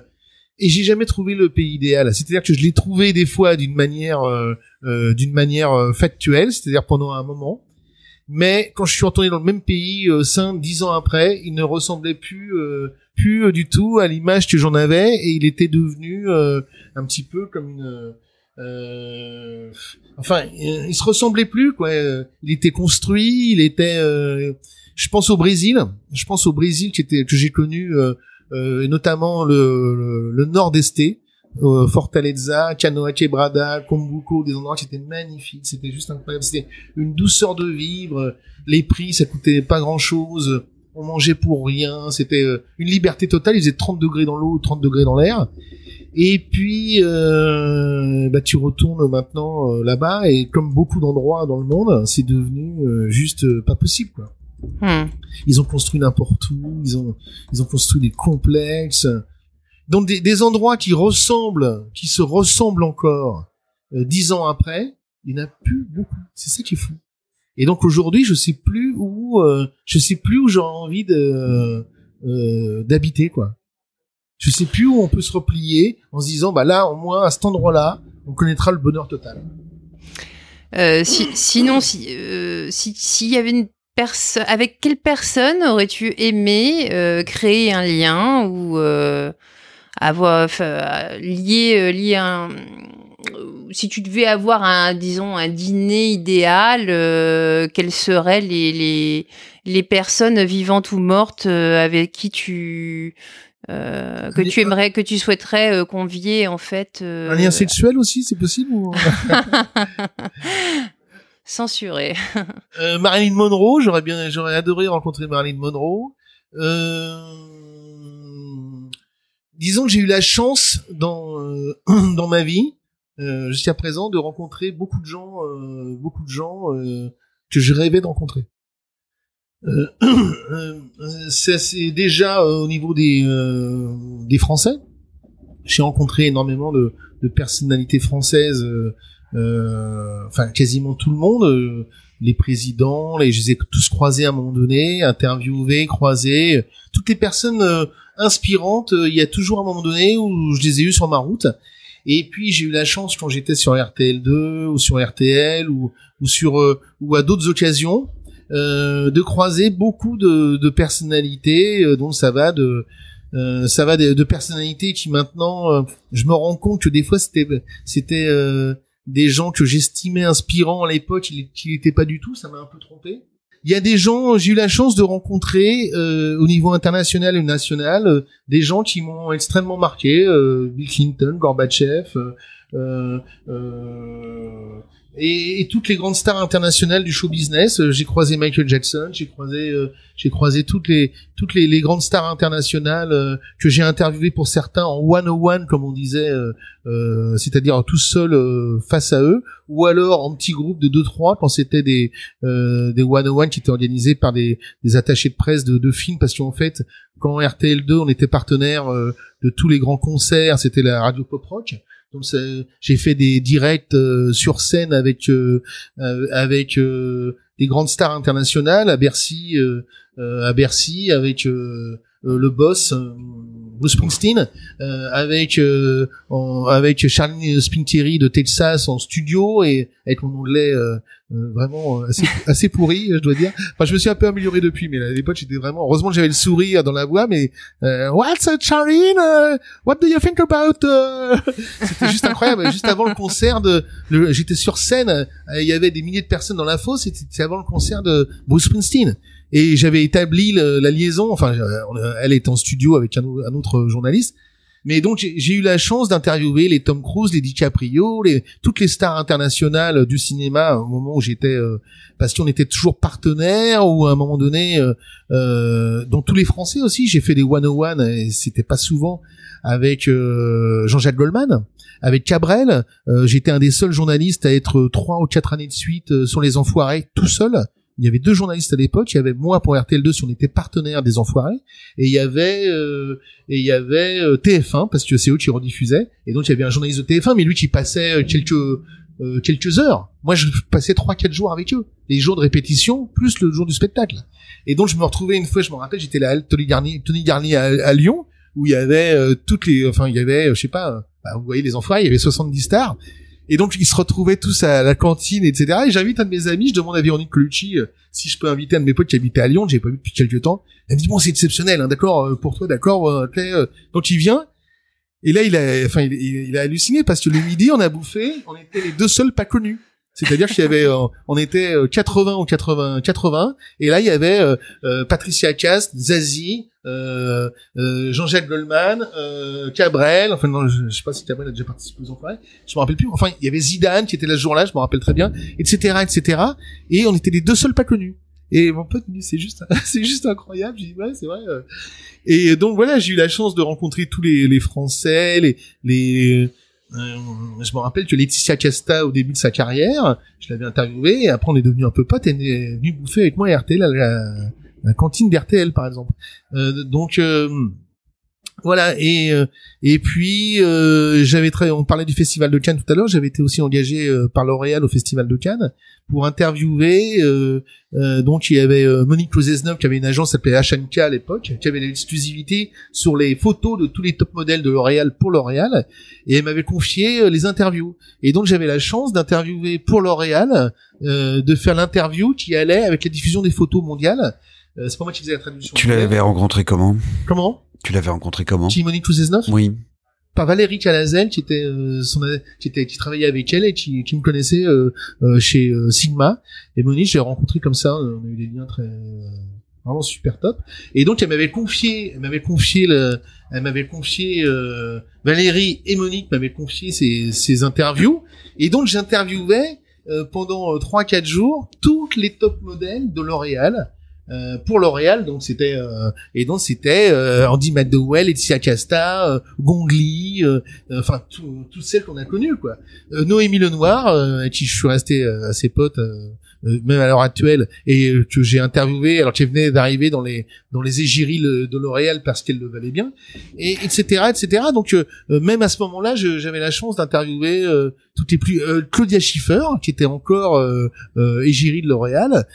et j'ai jamais trouvé le pays idéal. C'est-à-dire que je l'ai trouvé des fois d'une manière, euh, euh, d'une manière euh, factuelle, c'est-à-dire pendant un moment. Mais quand je suis retourné dans le même pays euh, cinq, dix ans après, il ne ressemblait plus, euh, plus euh, du tout à l'image que j'en avais, et il était devenu euh, un petit peu comme une, euh, enfin, euh, il se ressemblait plus quoi. Il était construit, il était. euh, je pense au Brésil. Je pense au Brésil qui était que j'ai connu, euh, et notamment le, le, le nord-est, euh, Fortaleza, Canoa Quebrada, Combuco, des endroits qui étaient magnifiques. C'était juste incroyable. C'était une douceur de vivre. Les prix, ça coûtait pas grand-chose. On mangeait pour rien. C'était euh, une liberté totale. Il faisait 30 degrés dans l'eau, 30 degrés dans l'air. Et puis, euh, bah, tu retournes maintenant euh, là-bas et comme beaucoup d'endroits dans le monde, c'est devenu euh, juste pas possible. Quoi. Hmm. Ils ont construit n'importe où, ils ont, ils ont construit des complexes, donc des, endroits qui ressemblent, qui se ressemblent encore euh, dix ans après, il n'y en a plus beaucoup. C'est ça qui est fou. Et donc aujourd'hui, je sais plus où, euh, je sais plus où j'aurais envie de euh, d'habiter quoi. Je sais plus où on peut se replier en se disant bah là au moins à cet endroit-là, on connaîtra le bonheur total. Si, sinon, si si s'il y avait une personne, avec quelle personne aurais-tu aimé créer un lien ou avoir enfin, lié euh, lié un si tu devais avoir un disons un dîner idéal, euh, quelles seraient les, les les personnes vivantes ou mortes euh, avec qui tu euh, que tu aimerais que tu souhaiterais euh, convier en fait euh, Un lien sexuel aussi, c'est possible ou... censuré. Euh, Marilyn Monroe, j'aurais bien, j'aurais adoré rencontrer Marilyn Monroe. Euh, disons que j'ai eu la chance dans euh, dans ma vie euh, jusqu'à présent de rencontrer beaucoup de gens, euh, beaucoup de gens que je rêvais de rencontrer. C'est déjà au niveau des des Français. J'ai rencontré énormément de, de personnalités françaises. enfin quasiment tout le monde. les présidents, les, je les ai tous croisés à un moment donné, interviewés, croisés, toutes les personnes inspirantes, euh, il y a toujours un moment donné où je les ai eus sur ma route. Et puis j'ai eu la chance quand j'étais sur RTL2 ou sur RTL ou, ou sur euh, ou à d'autres occasions euh, de croiser beaucoup de, de personnalités euh, dont ça va de euh, ça va de, de personnalités qui maintenant euh, je me rends compte que des fois c'était c'était des gens que j'estimais inspirants à l'époque, qui n'étaient pas du tout, ça m'a un peu trompé. Il y a des gens, j'ai eu la chance de rencontrer euh, au niveau international et national euh, des gens qui m'ont extrêmement marqué, euh, Bill Clinton, Gorbatchev, euh, euh, et, et toutes les grandes stars internationales du show business. Euh, J'ai croisé Michael Jackson, j'ai croisé, euh, j'ai croisé toutes les toutes les, les grandes stars internationales euh, que j'ai interviewées pour certains en one on one, comme on disait, euh, euh, c'est-à-dire tout seul euh, face à eux, ou alors en petits groupes de deux trois quand c'était des des one on one qui étaient organisés par des, des attachés de presse de, de films, parce qu'en fait, quand RTL2 on était partenaire de tous les grands concerts, c'était la radio pop rock. Donc j'ai fait des directs euh, sur scène avec euh, euh, avec euh, des grandes stars internationales à Bercy euh, à Bercy avec le boss Bruce Springsteen euh, avec euh, en- avec Charlie Spintieri de Texas en studio et avec mon anglais euh, euh, vraiment assez, assez pourri je dois dire. Enfin je me suis un peu amélioré depuis mais à l'époque j'étais vraiment heureusement que j'avais le sourire dans la voix mais euh, what's up Charlie Uh, what do you think about uh c'était juste incroyable. Juste avant le concert de j'étais sur scène euh, il y avait des milliers de personnes dans la fosse c'était avant le concert de Bruce Springsteen et j'avais établi la liaison enfin euh, on- elle était en studio avec un, au- un autre journaliste. Mais donc j'ai eu la chance d'interviewer les Tom Cruise, les DiCaprio, toutes les stars internationales du cinéma au moment où j'étais euh, parce qu'on était toujours partenaires ou à un moment donné euh, euh, tous les Français aussi. J'ai fait des one on one et c'était pas souvent avec euh, Jean-Jacques Goldman avec Cabrel. Euh, j'étais un des seuls journalistes à être trois ou quatre années de suite euh, sur les Enfoirés tout seul il y avait deux journalistes à l'époque. Il y avait moi pour RTL2 si on était partenaire des Enfoirés et il y avait euh, et il y avait euh, TF1 parce que c'est eux qui rediffusaient. Et donc il y avait un journaliste de TF1 mais lui qui passait euh, quelques euh, quelques heures. Moi je passais trois quatre jours avec eux. Les jours de répétition plus le jour du spectacle. Et donc je me retrouvais une fois je me rappelle j'étais là Tony Garnier Tony Garnier à, Lyon où il y avait euh, toutes les enfin il y avait euh, je sais pas bah, vous voyez les enfoirés il y avait 70 stars et donc ils se retrouvaient tous à la cantine etc et j'invite un de mes amis je demande à Véronique Colucci euh, si je peux inviter un de mes potes qui habitait à Lyon j'ai pas vu depuis quelques temps. Elle me dit bon c'est exceptionnel hein, d'accord euh, pour toi d'accord euh, euh. donc il vient. Et là il a enfin il, a halluciné parce que le midi on a bouffé on était les deux seuls pas connus. C'est-à-dire qu'il y avait on était euh, 80 ou 80 80 et là il y avait Patricia Cast, Zazie, euh, euh, Jean-Jacques Goldman, euh, Cabrel, enfin non, je, je sais pas si Cabrel a déjà participé aux enfoirés, je me rappelle plus. Enfin, il y avait Zidane qui était là ce jour-là, je me rappelle très bien, etc., etc. Et on était les deux seuls pas connus. Et mon pote c'est juste, c'est juste incroyable. J'ai dit ouais, c'est vrai. euh. Et donc voilà, j'ai eu la chance de rencontrer tous les, les Français, les, les euh, je me rappelle que Laetitia Casta, au début de sa carrière, je l'avais interviewée, et après on est devenu un peu potes, et elle est venue bouffer avec moi à RTL, à la, la cantine d'RTL par exemple. Euh, donc euh, voilà, et euh, et puis euh, j'avais on parlait du festival de Cannes tout à l'heure, j'avais été aussi engagé par L'Oréal au festival de Cannes pour interviewer. Euh, donc il y avait Monique Closesneuf qui avait une agence s'appelait HNK à l'époque, qui avait l'exclusivité sur les photos de tous les top modèles de L'Oréal pour L'Oréal, et elle m'avait confié les interviews. Et donc j'avais la chance d'interviewer pour L'Oréal, de faire l'interview qui allait avec la diffusion des photos mondiales. Euh, c'est pas moi qui faisais la traduction. Tu l'avais rencontré comment? Comment? Tu l'avais rencontré comment? Monique Closesneuf Oui. par Valérie Calazel qui était euh, son qui était qui travaillait avec elle et qui, qui me connaissait euh, euh, chez euh, Sigma. Et Monique je l'ai rencontré comme ça on a eu des liens très euh, vraiment super top. Et donc elle m'avait confié elle m'avait confié le elle m'avait confié euh, Valérie et Monique m'avaient confié ces, ces interviews. Et donc j'interviewais euh, pendant euh, trois quatre jours toutes les top modèles de L'Oréal euh, pour L'Oréal. Donc c'était euh, et donc c'était euh, Andy McDowell, Laetitia Casta, euh, Gongli, enfin tout- toutes celles qu'on a connues quoi. Noémie Lenoir, avec qui je suis resté assez pote même à l'heure actuelle et que j'ai interviewé. Alors qu'elle venait d'arriver dans les dans les égéries de L'Oréal parce qu'elle le valait bien. Et etc etc donc euh, même à ce moment-là j'avais la chance d'interviewer euh, toutes les plus euh, Claudia Schiffer qui était encore égérie de L'Oréal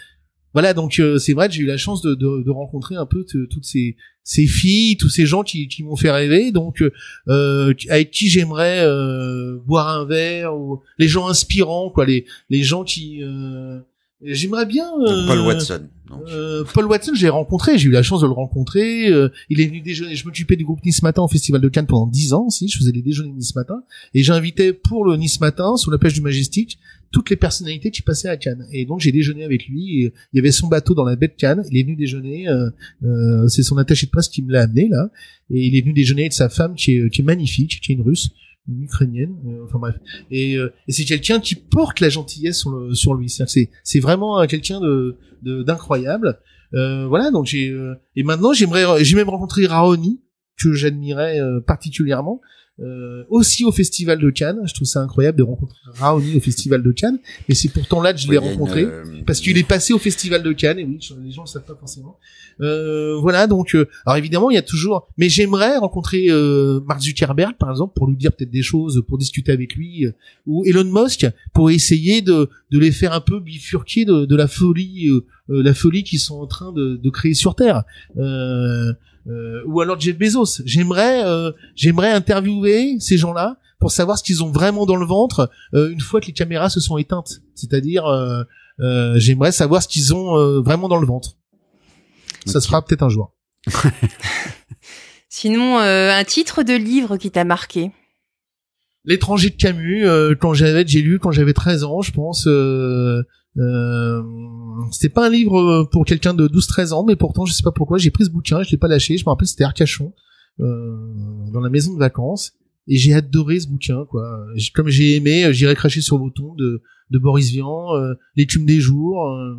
voilà donc euh, c'est vrai que j'ai eu la chance de, de, de rencontrer un peu toutes ces ces filles tous ces gens qui, qui m'ont fait rêver donc euh, euh, avec qui j'aimerais euh, boire un verre ou les gens inspirants quoi les les gens qui euh, j'aimerais bien euh, Paul Watson. euh, Paul Watson, j'ai rencontré, j'ai eu la chance de le rencontrer. euh, il est venu déjeuner. Je m'occupais du groupe Nice Matin au Festival de Cannes pendant dix ans aussi. Je faisais les déjeuners Nice Matin et j'invitais pour le Nice Matin sur la plage du Majestic toutes les personnalités qui passaient à Cannes. Et donc j'ai déjeuné avec lui. Il y avait son bateau dans la baie de Cannes. Il est venu déjeuner. euh, euh, c'est son attaché de presse qui me l'a amené là. Et il est venu déjeuner avec sa femme qui est, qui est magnifique, qui est une Russe. une ukrainienne, euh, enfin bref. Et, euh, et c'est quelqu'un qui porte la gentillesse sur, le, sur lui. C'est c'est vraiment euh, quelqu'un de d'incroyable. Euh, voilà, donc j'ai et maintenant j'aimerais j'ai même rencontré Raoni que j'admirais particulièrement. Euh, aussi au festival de Cannes, je trouve ça incroyable de rencontrer Raoni au festival de Cannes, et c'est pourtant là que je l'ai une, rencontré. euh, parce qu'il est passé au festival de Cannes. Et oui les gens le savent pas forcément. Euh, voilà donc euh, alors évidemment il y a toujours mais j'aimerais rencontrer euh, Mark Zuckerberg par exemple pour lui dire peut-être des choses pour discuter avec lui euh, ou Elon Musk pour essayer de de les faire un peu bifurquer de, de la folie la folie qu'ils sont en train de, de créer sur Terre. Euh, euh, ou alors Jeff Bezos j'aimerais euh, j'aimerais interviewer ces gens-là pour savoir ce qu'ils ont vraiment dans le ventre euh, une fois que les caméras se sont éteintes c'est-à-dire euh, euh, j'aimerais savoir ce qu'ils ont euh, vraiment dans le ventre. Ça sera peut-être un jour. Sinon, euh, un titre de livre qui t'a marqué? L'étranger de Camus, euh, quand j'avais, j'ai lu quand j'avais 13 ans, je pense. Euh, euh, c'était pas un livre pour quelqu'un de 12-13 ans, mais pourtant, je sais pas pourquoi, j'ai pris ce bouquin, je l'ai pas lâché. Je me rappelle, c'était Arcachon, euh, dans la maison de vacances, et j'ai adoré ce bouquin, quoi. Comme j'ai aimé, euh, j'irai cracher sur vos tombes de, de Boris Vian, euh, L'écume des jours. Euh,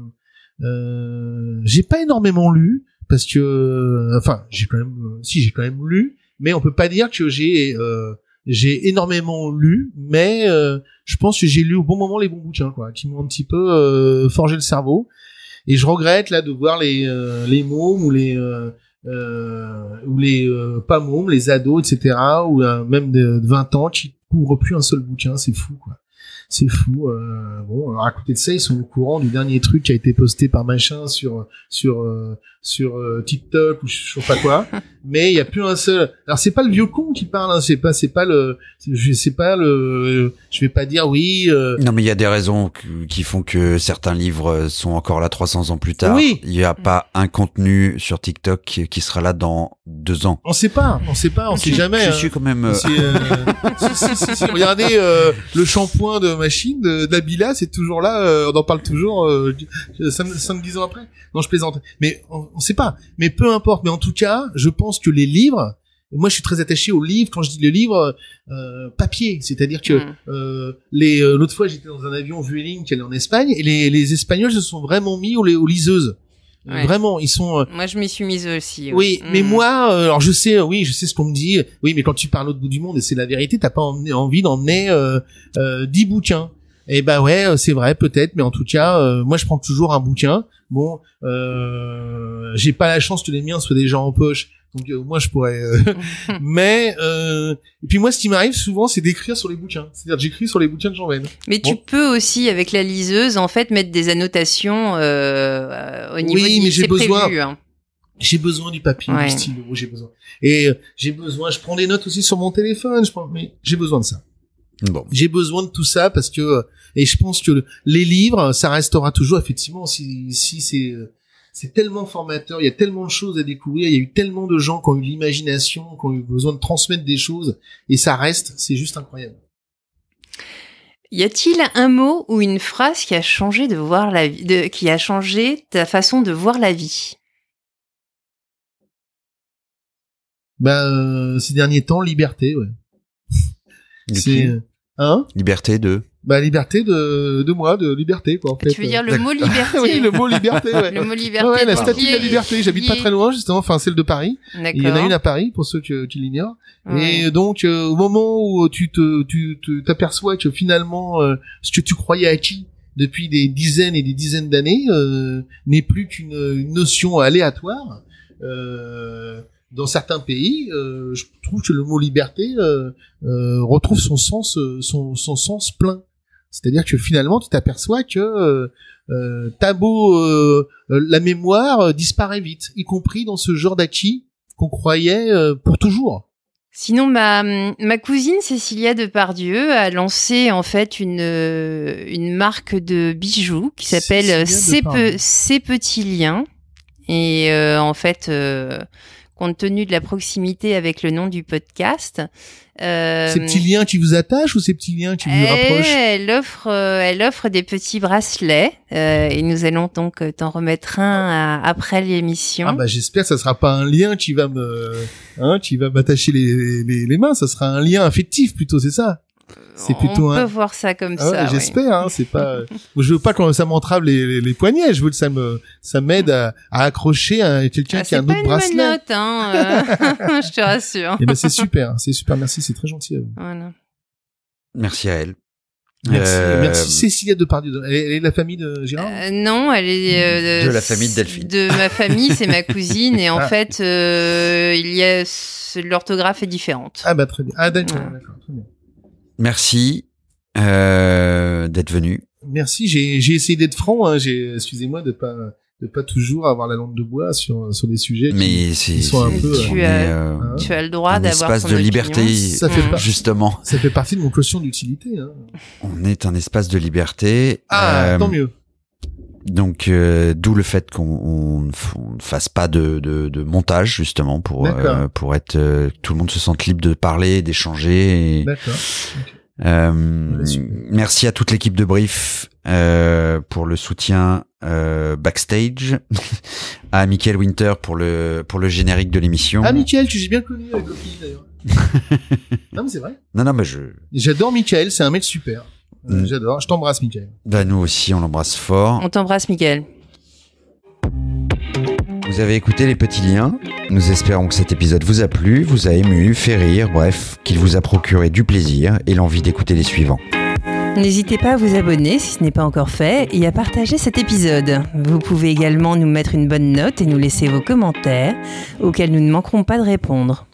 euh, j'ai pas énormément lu parce que, euh, enfin, j'ai quand même, euh, si j'ai quand même lu, mais on peut pas dire que j'ai euh, j'ai énormément lu, mais euh, je pense que j'ai lu au bon moment les bons bouquins, quoi, qui m'ont un petit peu euh, forgé le cerveau. Et je regrette là de voir les euh, les mômes ou les euh, euh, ou les euh, pas mômes, les ados, etc. ou même de, de 20 ans qui couvrent plus un seul bouquin, c'est fou, quoi. C'est fou. bon, alors à côté de ça, ils sont au courant du dernier truc qui a été posté par machin sur sur sur TikTok ou je sais pas quoi. mais il y a plus un seul. Alors c'est pas le vieux con qui parle, hein, c'est pas c'est pas le je sais pas le je vais pas dire oui euh, Non, mais il y a des raisons qui font que certains livres sont encore là 300 ans plus tard. Oui. Il n'y a pas un contenu sur TikTok qui, qui sera là dans deux ans. on sait pas, on sait pas, on sait jamais. Je hein. suis quand même. euh, C'est, euh, si, si, si, si. Regardez euh, le shampoing de machine d'Abila, c'est toujours là. euh, on en parle toujours euh, 5-10 ans après. Non, je plaisante. Mais on, on sait pas. Mais peu importe. Mais en tout cas, je pense que les livres. Moi, je suis très attaché aux livres. Quand je dis le livre, euh, papier, c'est-à-dire que Mm. euh, les euh, l'autre fois, j'étais dans un avion Vueling qui allait en Espagne, et les, les Espagnols se sont vraiment mis aux, aux liseuses. Ouais. Vraiment, ils sont. euh, Moi, je m'y suis mise aussi. oui, mais Mm. moi, euh, alors je sais, oui, je sais ce qu'on me dit. Oui, mais quand tu parles au bout du monde, et c'est la vérité, t'as pas emmené- envie d'emmener euh, 10 bouquins. Eh ben ouais, c'est vrai, peut-être, mais en tout cas, euh, moi je prends toujours un bouquin. Bon, euh, j'ai pas la chance que les miens soient déjà en poche, donc euh, moi je pourrais. euh, mais euh, et puis moi, ce qui m'arrive souvent, c'est d'écrire sur les bouquins. C'est-à-dire, j'écris sur les bouquins que j'emmène. Mais tu peux aussi, avec la liseuse, en fait, mettre des annotations euh, euh, au niveau Oui, du- mais j'ai besoin- prévu, hein. J'ai besoin du papier, Ouais. du stylo, j'ai besoin. Et euh, j'ai besoin, je prends des notes aussi sur mon téléphone, je prends, mais j'ai besoin de ça. Bon. j'ai besoin de tout ça parce que euh, et je pense que le- les livres ça restera toujours effectivement si si c'est euh, c'est tellement formateur il y a tellement de choses à découvrir il y a eu tellement de gens qui ont eu l'imagination qui ont eu besoin de transmettre des choses et ça reste c'est juste incroyable. Y a-t-il un mot ou une phrase qui a changé de voir la vie, de, qui a changé ta façon de voir la vie? Ben euh, ces derniers temps liberté ouais. C'est euh, hein? Liberté de. Bah liberté de de moi de liberté quoi en fait Tu veux dire le mot D'accord. liberté oui le mot liberté ouais Le mot liberté. Ouais, la statue qui de la liberté. J'habite pas qui- très loin, justement, enfin celle de Paris. Il y en a une à Paris, pour ceux que- qui l'ignorent. Ouais. Et donc, euh, au moment où tu te, tu t'aperçois que finalement, euh, ce que tu croyais acquis depuis des dizaines et des dizaines d'années euh, n'est plus qu'une une notion aléatoire. Euh, dans certains pays, euh, je trouve que le mot liberté euh, euh, retrouve son sens, euh, son, son sens plein. C'est-à-dire que finalement, tu t'aperçois que euh, euh, t'as beau euh, euh, la mémoire disparaît vite, y compris dans ce genre d'acquis qu'on croyait euh, pour toujours. Sinon, ma, ma cousine Cécilia Depardieu a lancé en fait une, une marque de bijoux qui s'appelle Ces, Petits Liens. Et en fait, compte tenu de la proximité avec le nom du podcast, euh, Ces petits liens qui vous attachent ou ces petits liens qui vous elle, rapprochent elle offre, euh, elle offre des petits bracelets euh, et nous allons donc euh, t'en remettre un à- après l'émission. Ah bah j'espère que ça sera pas un lien qui va me, hein, qui va m'attacher les, les, les mains. Ça sera un lien affectif plutôt, c'est ça? C'est plutôt On un. peut voir ça comme Ah ouais, ça. oui. J'espère, hein, c'est pas. je veux pas que ça m'entrave les, les, les poignets. Je veux que ça me, ça m'aide à, à accrocher à quelqu'un Ah, qui a c'est un pas autre une bracelet. menotte, hein, euh, je te rassure. Et ben c'est super, c'est super. Merci, c'est très gentil. à vous. Voilà. Merci à elle. Merci, Euh, merci Cécilia Depardieu. Elle est elle est de la famille de Gérard? Euh, non, elle est euh, De la famille de Delphine. De ma famille, c'est ma cousine et en Ah. fait, euh, il y a l'orthographe est différente. Ah bah très bien. Ah d'accord, Ouais. d'accord, très bien. Merci euh, d'être venu. Merci. J'ai j'ai essayé d'être franc. Hein. J'ai excusez-moi de pas de pas toujours avoir la langue de bois sur sur des sujets. qui- Mais c'est ils sont un peu, Tu as- euh, hein. Tu as le droit un d'avoir espace ton de opinion. liberté, Ça fait justement. Ça fait partie de mon quotient d'utilité. Hein. On est un espace de liberté. Ah, Euh, tant mieux. Donc, euh, d'où le fait qu'on on ne fasse pas de, de, de montage justement pour euh, pour être euh, tout le monde se sente libre de parler, d'échanger. et- D'accord. Euh, merci à toute l'équipe de Brief euh, pour le soutien euh, backstage, à Michael Winter pour le pour le générique de l'émission. Ah, Michael, tu j'ai bien connu avec d'ailleurs. non, mais c'est vrai. Non non mais je J'adore Michael, c'est un mec super. Euh, Mm. J'adore. Je t'embrasse, Michael. bah nous aussi on l'embrasse fort. On t'embrasse, Miguel. Vous avez écouté les petits liens. Nous espérons que cet épisode vous a plu, vous a ému, fait rire, bref, qu'il vous a procuré du plaisir et l'envie d'écouter les suivants. N'hésitez pas à vous abonner si ce n'est pas encore fait et à partager cet épisode. Vous pouvez également nous mettre une bonne note et nous laisser vos commentaires auxquels nous ne manquerons pas de répondre.